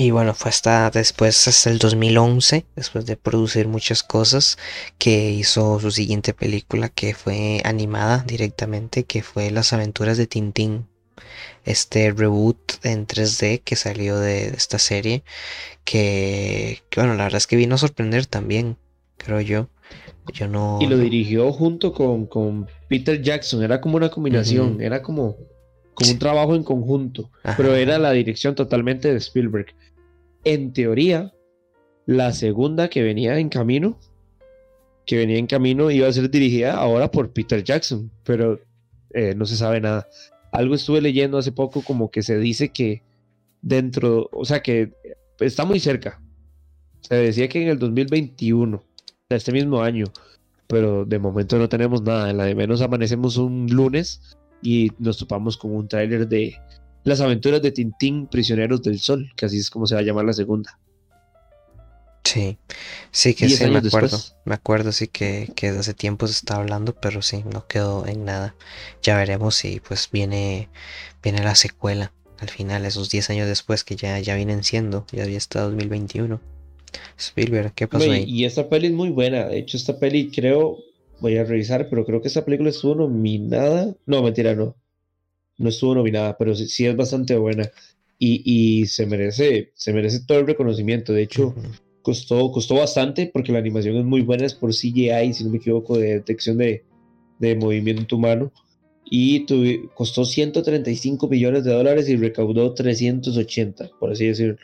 y bueno, fue hasta después, hasta el 2011, después de producir muchas cosas, que hizo su siguiente película que fue animada directamente, que fue Las aventuras de Tintín. Este reboot en 3D que salió de esta serie, que, bueno, la verdad es que vino a sorprender también, creo yo. Yo no. Y lo dirigió junto con, con Peter Jackson, era como una combinación, era como como un trabajo en conjunto, pero era la dirección totalmente de Spielberg en teoría, la segunda que venía en camino, que venía en camino, iba a ser dirigida ahora por Peter Jackson, pero eh, no se sabe nada. Algo estuve leyendo hace poco como que se dice que dentro, o sea que está muy cerca. Se decía que en el 2021, este mismo año, pero de momento no tenemos nada. En la de menos amanecemos un lunes y nos topamos con un tráiler de las aventuras de Tintín, Prisioneros del Sol, que así es como se va a llamar la segunda. Sí, sí que sí, me acuerdo. Me acuerdo, sí que, que hace tiempo se estaba hablando, pero sí, no quedó en nada. Ya veremos si pues viene, viene la secuela al final, esos 10 años después que ya, ya vienen siendo, ya había estado 2021. Spielberg, ¿qué pasó ahí? Y esta peli es muy buena. De hecho, esta peli creo, voy a revisar, pero creo que esta película estuvo nominada. No, mentira, no. No estuvo nominada, pero sí, es bastante buena. Y, y, se merece, se merece todo el reconocimiento. De hecho, costó, costó bastante porque la animación es muy buena, es por CGI, si no me equivoco, de detección de, de movimiento humano y costó 135 millones de dólares y recaudó 380, por así decirlo.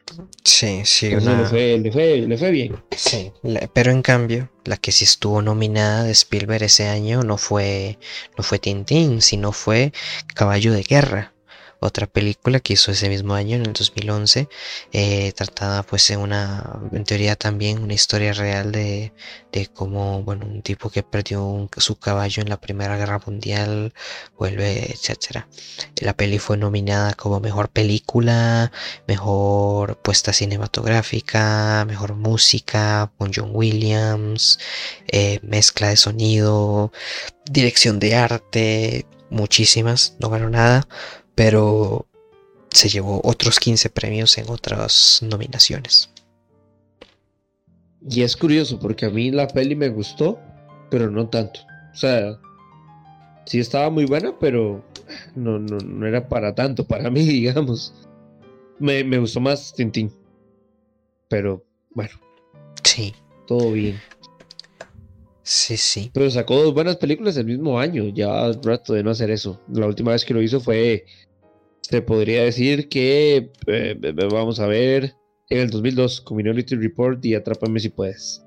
Sí, sí, le, fue, le, fue, le, fue, bien. Sí, pero en cambio, la que sí estuvo nominada de Spielberg ese año no fue, no fue Tintín, sino fue Caballo de Guerra otra película que hizo ese mismo año, en el 2011, eh, tratada pues en una, en teoría también una historia real de, de cómo, bueno, un tipo que perdió su caballo en la Primera Guerra Mundial, vuelve, etcétera. La peli fue nominada como mejor película, mejor puesta cinematográfica, mejor música con John Williams, eh, mezcla de sonido, dirección de arte, muchísimas, no ganó nada, pero se llevó otros 15 premios en otras nominaciones. Y es curioso porque a mí la peli me gustó, pero no tanto. O sea, sí estaba muy buena, pero no, no, era para tanto para mí, digamos. Me, me gustó más Tintín. Pero bueno. Sí. Todo bien. Sí, sí. Pero sacó dos buenas películas el mismo año. Ya rato de no hacer eso. La última vez que lo hizo fue se podría decir que, eh, vamos a ver, en el 2002 con Minority Report y Atrápame si puedes.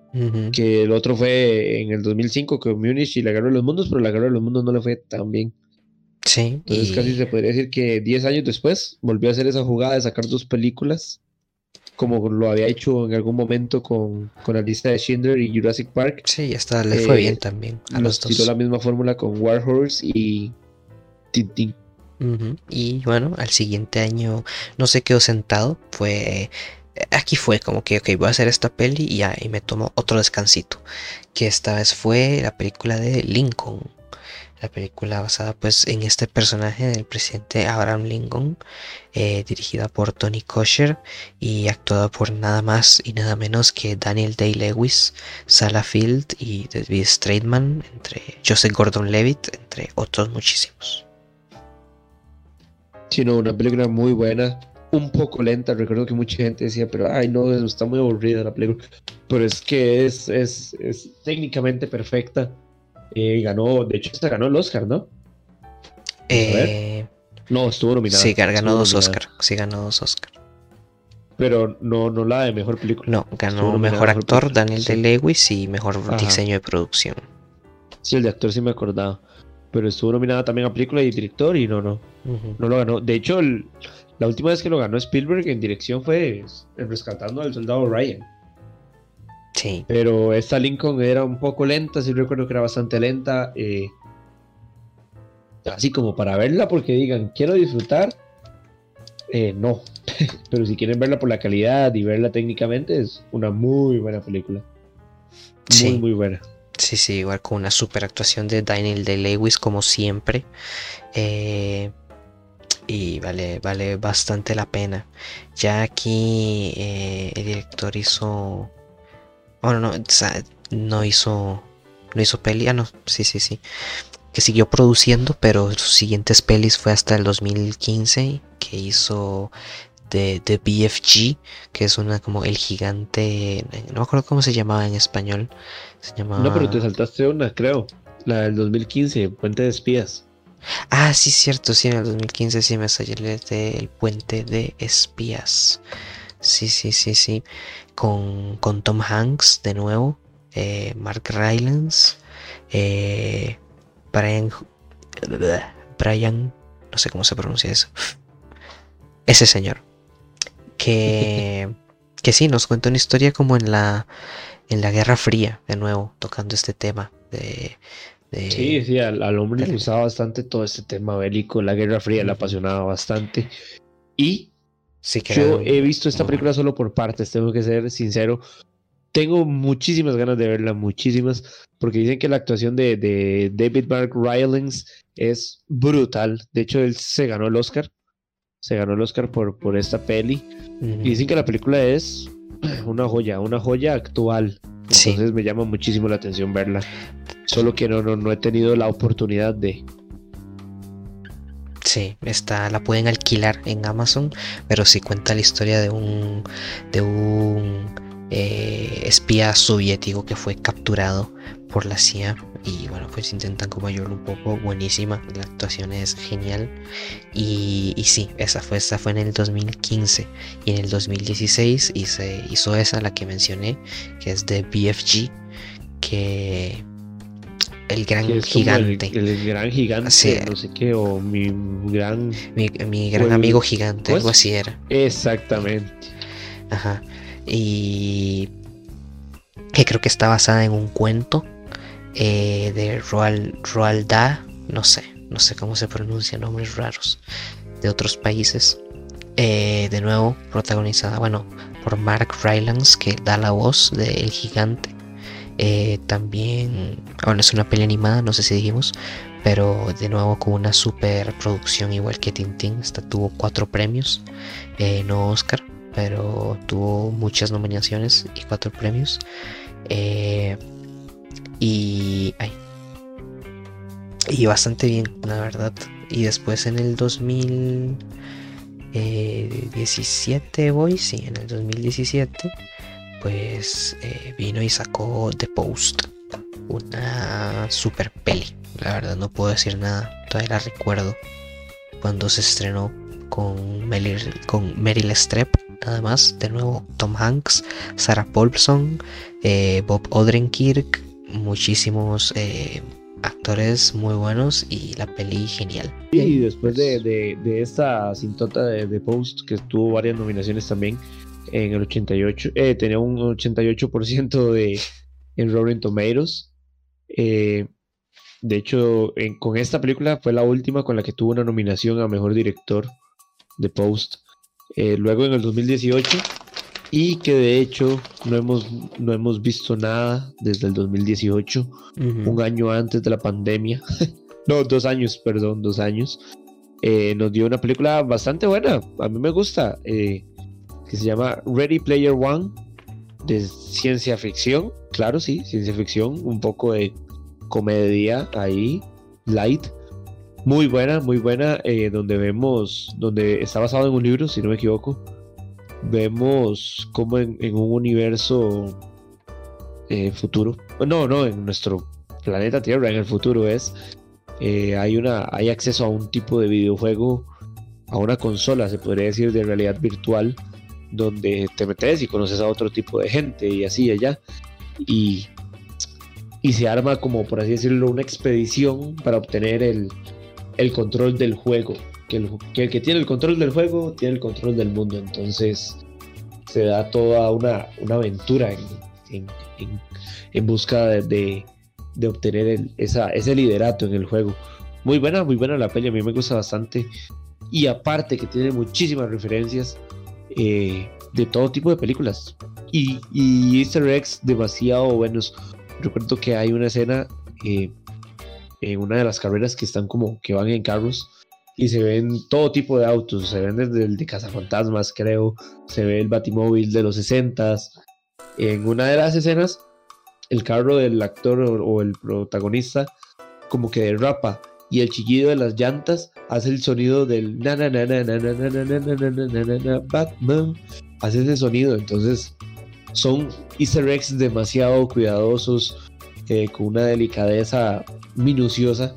Que el otro fue en el 2005 con Munich y La Guerra de los Mundos, pero La Guerra de los Mundos no le fue tan bien. Sí. Entonces casi se podría decir que 10 años después volvió a hacer esa jugada de sacar dos películas, como lo había hecho en algún momento con, con la lista de Schindler y Jurassic Park. Sí, hasta le fue eh, bien también a los dos. la misma fórmula con War Horse y bueno, al siguiente año no se quedó sentado, fue... Aquí fue como que, ok, voy a hacer esta peli y ya, y me tomo otro descansito. Que esta vez fue la película de Lincoln. La película basada pues en este personaje del presidente Abraham Lincoln, eh, dirigida por Tony Kosher y actuada por nada más y nada menos que Daniel Day-Lewis, Salah Field y David Straitman, entre Joseph Gordon-Levitt, entre otros muchísimos sino una película muy buena, un poco lenta. Recuerdo que mucha gente decía, pero ay, no, está muy aburrida la película. Pero es que es, es, es técnicamente perfecta. Eh, ganó, de hecho, se ganó el Oscar, ¿no? Eh, no, estuvo nominada. Sí, ganó dos Oscar. Sí, ganó dos Oscar. Pero no, no la de mejor película. No, ganó mejor actor Daniel de Lewis y mejor diseño de producción. Sí, el de actor sí me acordaba pero estuvo nominada también a película y director y no, no, no lo ganó. De hecho, la última vez que lo ganó Spielberg en dirección fue Rescatando al Soldado Ryan. Sí. Pero esta Lincoln era un poco lenta, sí recuerdo que era bastante lenta. Eh, así como para verla porque digan, quiero disfrutar. Eh, no, pero si quieren verla por la calidad y verla técnicamente, es una muy buena película. Muy, muy buena. Sí, sí, igual con una super actuación de Daniel de Lewis como siempre. Eh, y vale, vale bastante la pena. Ya aquí eh, el director hizo... Bueno, no, no hizo... No hizo peli, ah, no, sí, sí, sí. Que siguió produciendo, pero sus siguientes pelis fue hasta el 2015, que hizo de, de, BFG, que es una como el gigante, no me acuerdo cómo se llamaba en español. No, pero te saltaste una, creo. La del 2015, Puente de Espías. Ah, sí, cierto, sí, en el 2015 sí me salió el Puente de Espías. Sí, sí, sí, sí. Con, con Tom Hanks de nuevo, eh, Mark Rylance, eh, Brian, Brian, no sé cómo se pronuncia eso. Ese señor. Que, que sí, nos cuenta una historia como en la en la Guerra Fría, de nuevo, tocando este tema de... sí, sí, al, hombre le gustaba bastante todo este tema bélico, la Guerra Fría le apasionaba bastante. Y sí, que yo he visto esta película solo por partes, tengo que ser sincero. tengo muchísimas ganas de verla, muchísimas, porque dicen que la actuación de, David Mark Rylance es brutal. De hecho, él se ganó el Oscar. Se ganó el Oscar por, por esta peli. Y dicen que la película es una joya, una joya actual. Entonces me llama muchísimo la atención verla. Solo que no, no, no he tenido la oportunidad de. Sí, está, la pueden alquilar en Amazon, pero sí cuenta la historia de un, de un eh, espía soviético que fue capturado por la CIA y bueno pues intentan como ayudarlo un poco buenísima la actuación es genial. Y, y, sí esa fue esa fue en el 2015 y en el 2016 hice, hizo esa la que mencioné que es de BFG que el gran gigante. el, gran gigante no sé qué o mi gran mi, gran amigo gigante algo así era. exactamente. Ajá. Y que creo que está basada en un cuento eh, de Roald, Roald Dahl, no sé, no sé cómo se pronuncia, nombres raros de otros países. Eh, de nuevo, protagonizada, bueno, por Mark Rylance, que da la voz de El Gigante. Eh, también, bueno, es una peli animada, no sé si dijimos, pero de nuevo con una super producción igual que Tintín. Esta tuvo cuatro premios, no Oscar pero tuvo muchas nominaciones y cuatro premios. Eh, y, y bastante bien, la verdad. Y después en el 2017, voy, sí, en el 2017, pues eh, vino y sacó The Post, una super peli. La verdad, no puedo decir nada, todavía la recuerdo cuando se estrenó con Meryl, con Meryl Streep nada más. De nuevo, Tom Hanks, Sarah Paulson, eh, Bob Odenkirk, muchísimos eh, actores muy buenos y la peli genial. Y después de, esta cintota de, Post, que tuvo varias nominaciones también en el 88, eh, tenía un 88% de, en Rotten Tomatoes. de hecho, con esta película fue la última con la que tuvo una nominación a Mejor Director de Post. Eh, luego en el 2018 y que de hecho no hemos, no hemos visto nada desde el 2018, un año antes de la pandemia, no, dos años, perdón, dos años, eh, nos dio una película bastante buena, a mí me gusta, eh, que se llama Ready Player One, de ciencia ficción, claro, sí, ciencia ficción, un poco de comedia ahí, light, muy buena, muy buena, eh, donde vemos, donde está basado en un libro, si no me equivoco, vemos como en, un universo eh, futuro, no, no, en nuestro planeta Tierra, en el futuro es, eh, hay, una, hay acceso a un tipo de videojuego, a una consola, se podría decir, de realidad virtual, donde te metes y conoces a otro tipo de gente y así y allá, y, y se arma como, por así decirlo, una expedición para obtener el, el control del juego. Que el, que tiene el control del juego tiene el control del mundo. Entonces se da toda una, una aventura en, en, busca de, de, obtener esa, ese liderato en el juego. Muy buena, muy buena la peli, a mí me gusta bastante. Y aparte que tiene muchísimas referencias eh, de todo tipo de películas. Y, y easter eggs demasiado buenos. Recuerdo que hay una escena eh, en una de las carreras que están como que van en carros y se ven todo tipo de autos, se ven desde el de cazafantasmas, creo, se ve el batimóvil de los 60 En una de las escenas, el carro del actor o, el protagonista como que derrapa y el chillido de las llantas hace el sonido del na Batman hace ese sonido entonces son easter eggs demasiado cuidadosos con una delicadeza minuciosa.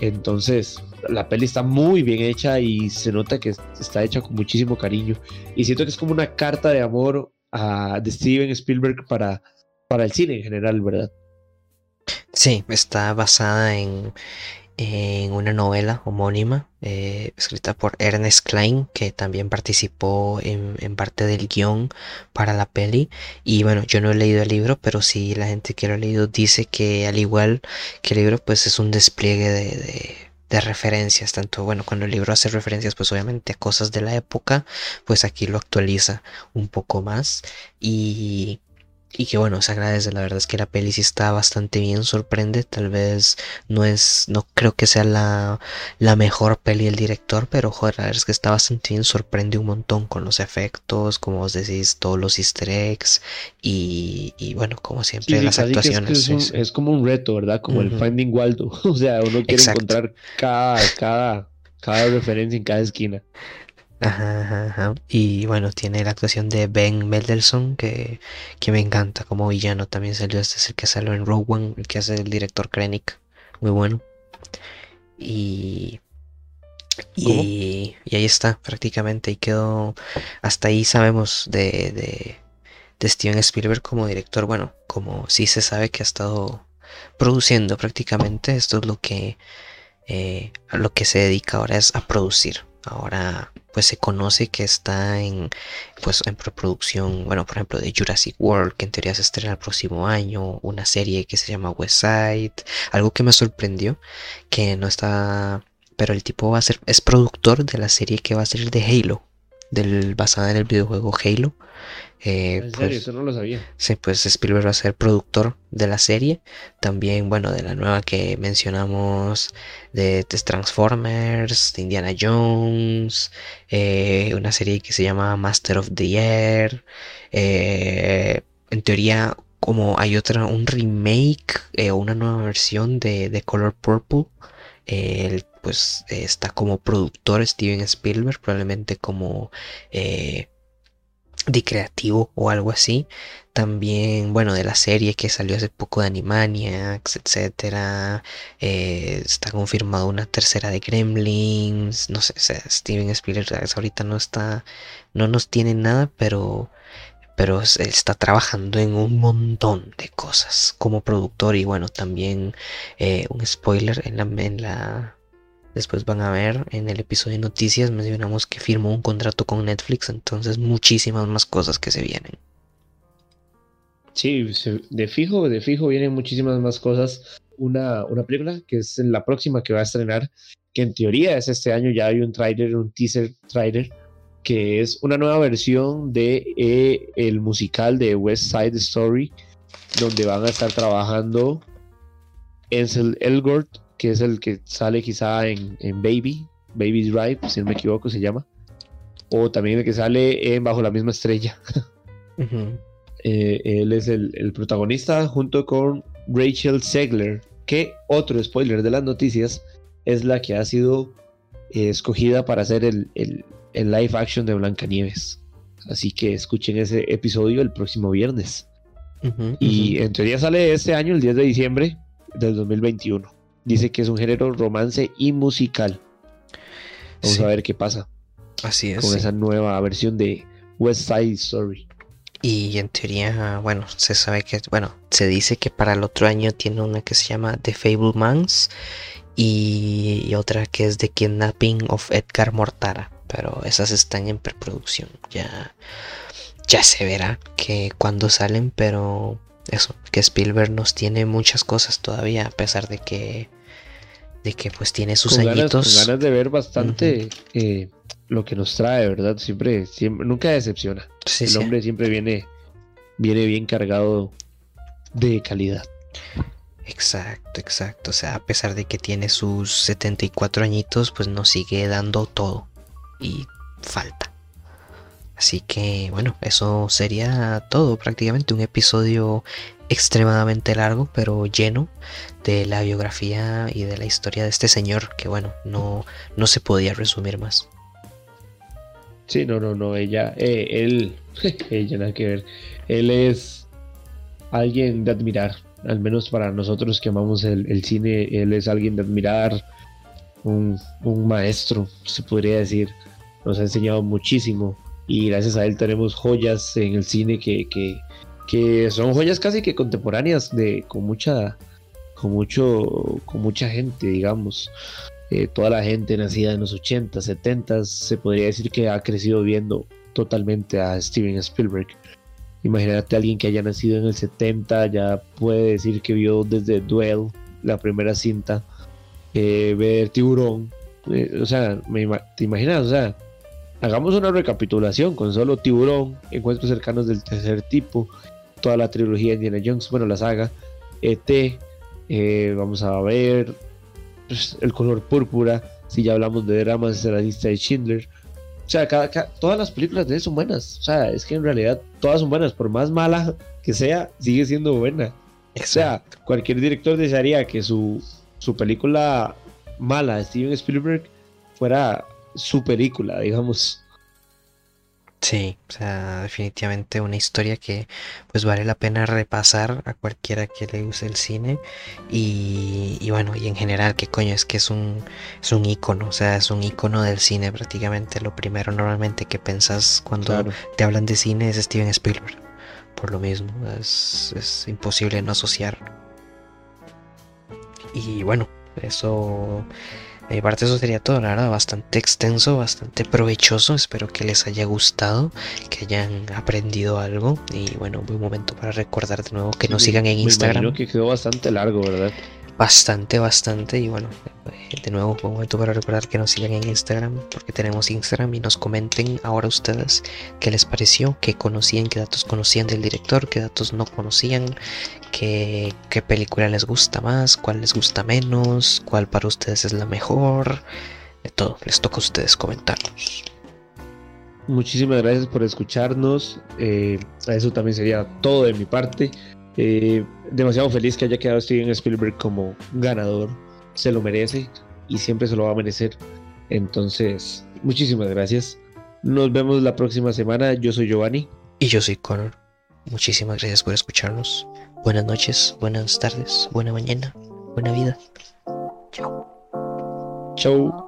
Entonces, la peli está muy bien hecha y se nota que está hecha con muchísimo cariño. Y siento que es como una carta de amor a, de Steven Spielberg para, para el cine en general, ¿verdad? Sí, está basada en, en una novela homónima eh, escrita por Ernest Klein, que también participó en, parte del guion para la peli. Y bueno, yo no he leído el libro, pero sí la gente que lo ha leído dice que al igual que el libro, pues es un despliegue de, de referencias, tanto bueno, cuando el libro hace referencias pues obviamente a cosas de la época, pues aquí lo actualiza un poco más y y que bueno, se agradece, la verdad es que la peli sí está bastante bien, sorprende, tal vez no es, no creo que sea la, la mejor peli del director, pero joder, la verdad es que está bastante bien, sorprende un montón con los efectos, como vos decís, todos los easter eggs y, y bueno, como siempre, las actuaciones. Es, como un reto, ¿verdad? Como el Finding Waldo, o sea, uno quiere encontrar cada, cada, cada referencia en cada esquina. Ajá, ajá, Y bueno, tiene la actuación de Ben Mendelssohn, que, que me encanta como villano. También salió, este es el que salió en Rogue One, el que hace el director Krennic. Muy bueno. Y, y, ahí está, prácticamente. Y quedó. Hasta ahí sabemos de, de, de Steven Spielberg como director. Bueno, como sí se sabe que ha estado produciendo prácticamente. Esto es lo que. Eh, a lo que se dedica ahora es a producir. Ahora pues se conoce que está en pues en preproducción, bueno, por ejemplo, de Jurassic World, que en teoría se estrena el próximo año, una serie que se llama West Side, algo que me sorprendió, que no está, pero el tipo va a ser, es productor de la serie que va a ser de Halo, del basada en el videojuego Halo. Eh, ¿En pues, Eso no lo sabía. Sí, pues Spielberg va a ser productor de la serie. También, bueno, de la nueva que mencionamos de, Transformers, de Indiana Jones, eh, una serie que se llama Master of the Air. Eh, en teoría, como hay otra, un remake o una nueva versión de, de Color Purple. Pues está como productor Steven Spielberg, probablemente como de creativo o algo así. También, bueno, de la serie que salió hace poco de Animaniacs, etcétera. Eh, está confirmado una tercera de Gremlins. No sé, Steven Spielberg ahorita no está, no nos tiene nada, pero, pero está trabajando en un montón de cosas como productor y bueno, también eh, un spoiler en la, en la Después van a ver en el episodio de noticias mencionamos que firmó un contrato con Netflix, entonces muchísimas más cosas que se vienen. Sí, de fijo, de fijo vienen muchísimas más cosas. Una, una película que es la próxima que va a estrenar, que en teoría es este año, ya hay un trailer, un teaser trailer, que es una nueva versión de eh, el musical de West Side Story, donde van a estar trabajando Ansel Elgort, que es el que sale quizá en, Baby, Baby's Drive, si no me equivoco se llama, o también el que sale en Bajo la misma estrella. Eh, él es el, protagonista junto con Rachel Segler, que otro spoiler de las noticias es la que ha sido eh, escogida para hacer el, live action de Blancanieves. Así que escuchen ese episodio el próximo viernes. y en teoría sale este año, el 10 de diciembre del 2021. Dice que es un género romance y musical. Vamos a ver qué pasa. Así es. Con esa nueva versión de West Side Story. Y en teoría, bueno, se sabe que, bueno, se dice que para el otro año tiene una que se llama The Fable Mans y, otra que es The Kidnapping of Edgar Mortara. Pero esas están en preproducción. Ya, ya se verá que cuando salen, pero eso, que Spielberg nos tiene muchas cosas todavía, a pesar de que de que pues tiene sus añitos. Ganas, de ver bastante eh, lo que nos trae, ¿verdad? Siempre, siempre nunca decepciona. El hombre siempre viene, viene bien cargado de calidad. Exacto, exacto. O sea, a pesar de que tiene sus 74 añitos, pues nos sigue dando todo. Y falta. Así que bueno, eso sería todo. Prácticamente un episodio extremadamente largo, pero lleno de la biografía y de la historia de este señor, que bueno, no, no se podía resumir más. Sí, no, no, no, ella, eh, él, ella nada que ver. Él es alguien de admirar, al menos para nosotros que amamos el, cine, él es alguien de admirar, un, maestro, se podría decir. Nos ha enseñado muchísimo y gracias a él tenemos joyas en el cine que que son joyas casi que contemporáneas de con mucha con mucho con mucha gente digamos. Eh, toda la gente nacida en los 80 70 se podría decir que ha crecido viendo totalmente a Steven Spielberg. Imagínate a alguien que haya nacido en el 70 ya puede decir que vio desde Duel la primera cinta eh, ver Tiburón eh, o sea te imaginas o sea hagamos una recapitulación con solo Tiburón encuentros cercanos del tercer tipo toda la trilogía de Indiana Jones, bueno, la saga, ET, eh, vamos a ver pues, El color púrpura, si ya hablamos de dramas de la lista de Schindler. O sea, todas las películas de él son buenas. O sea, es que en realidad todas son buenas. Por más mala que sea, sigue siendo buena. O sea, cualquier director desearía que su, su película mala de Steven Spielberg fuera su película, digamos. Sí, o sea, definitivamente una historia que pues vale la pena repasar a cualquiera que le use el cine y, bueno, y en general, que coño, es que es un, es un icono, o sea, es un icono del cine prácticamente. Lo primero normalmente que pensas cuando te hablan de cine es Steven Spielberg, por lo mismo, es, es imposible no asociar. Y bueno, eso de mi parte eso sería todo, la verdad, bastante extenso, bastante provechoso. Espero que les haya gustado, que hayan aprendido algo. Y bueno, buen momento para recordar de nuevo que nos sigan en Instagram. Creo que quedó bastante largo, ¿verdad? Bastante, bastante. Y bueno, de nuevo, un momento para recordar que nos sigan en Instagram, porque tenemos Instagram y nos comenten ahora ustedes qué les pareció, qué conocían, qué datos conocían del director, qué datos no conocían, qué, qué película les gusta más, cuál les gusta menos, cuál para ustedes es la mejor. De todo, les toca a ustedes comentarnos. Muchísimas gracias por escucharnos. Eh, eso también sería todo de mi parte. Eh, demasiado feliz que haya quedado Steven Spielberg como ganador se lo merece y siempre se lo va a merecer. Entonces, muchísimas gracias. Nos vemos la próxima semana. Yo soy Giovanni. Y yo soy Connor. Muchísimas gracias por escucharnos. Buenas noches, buenas tardes, buena mañana, buena vida. Chao. Chao.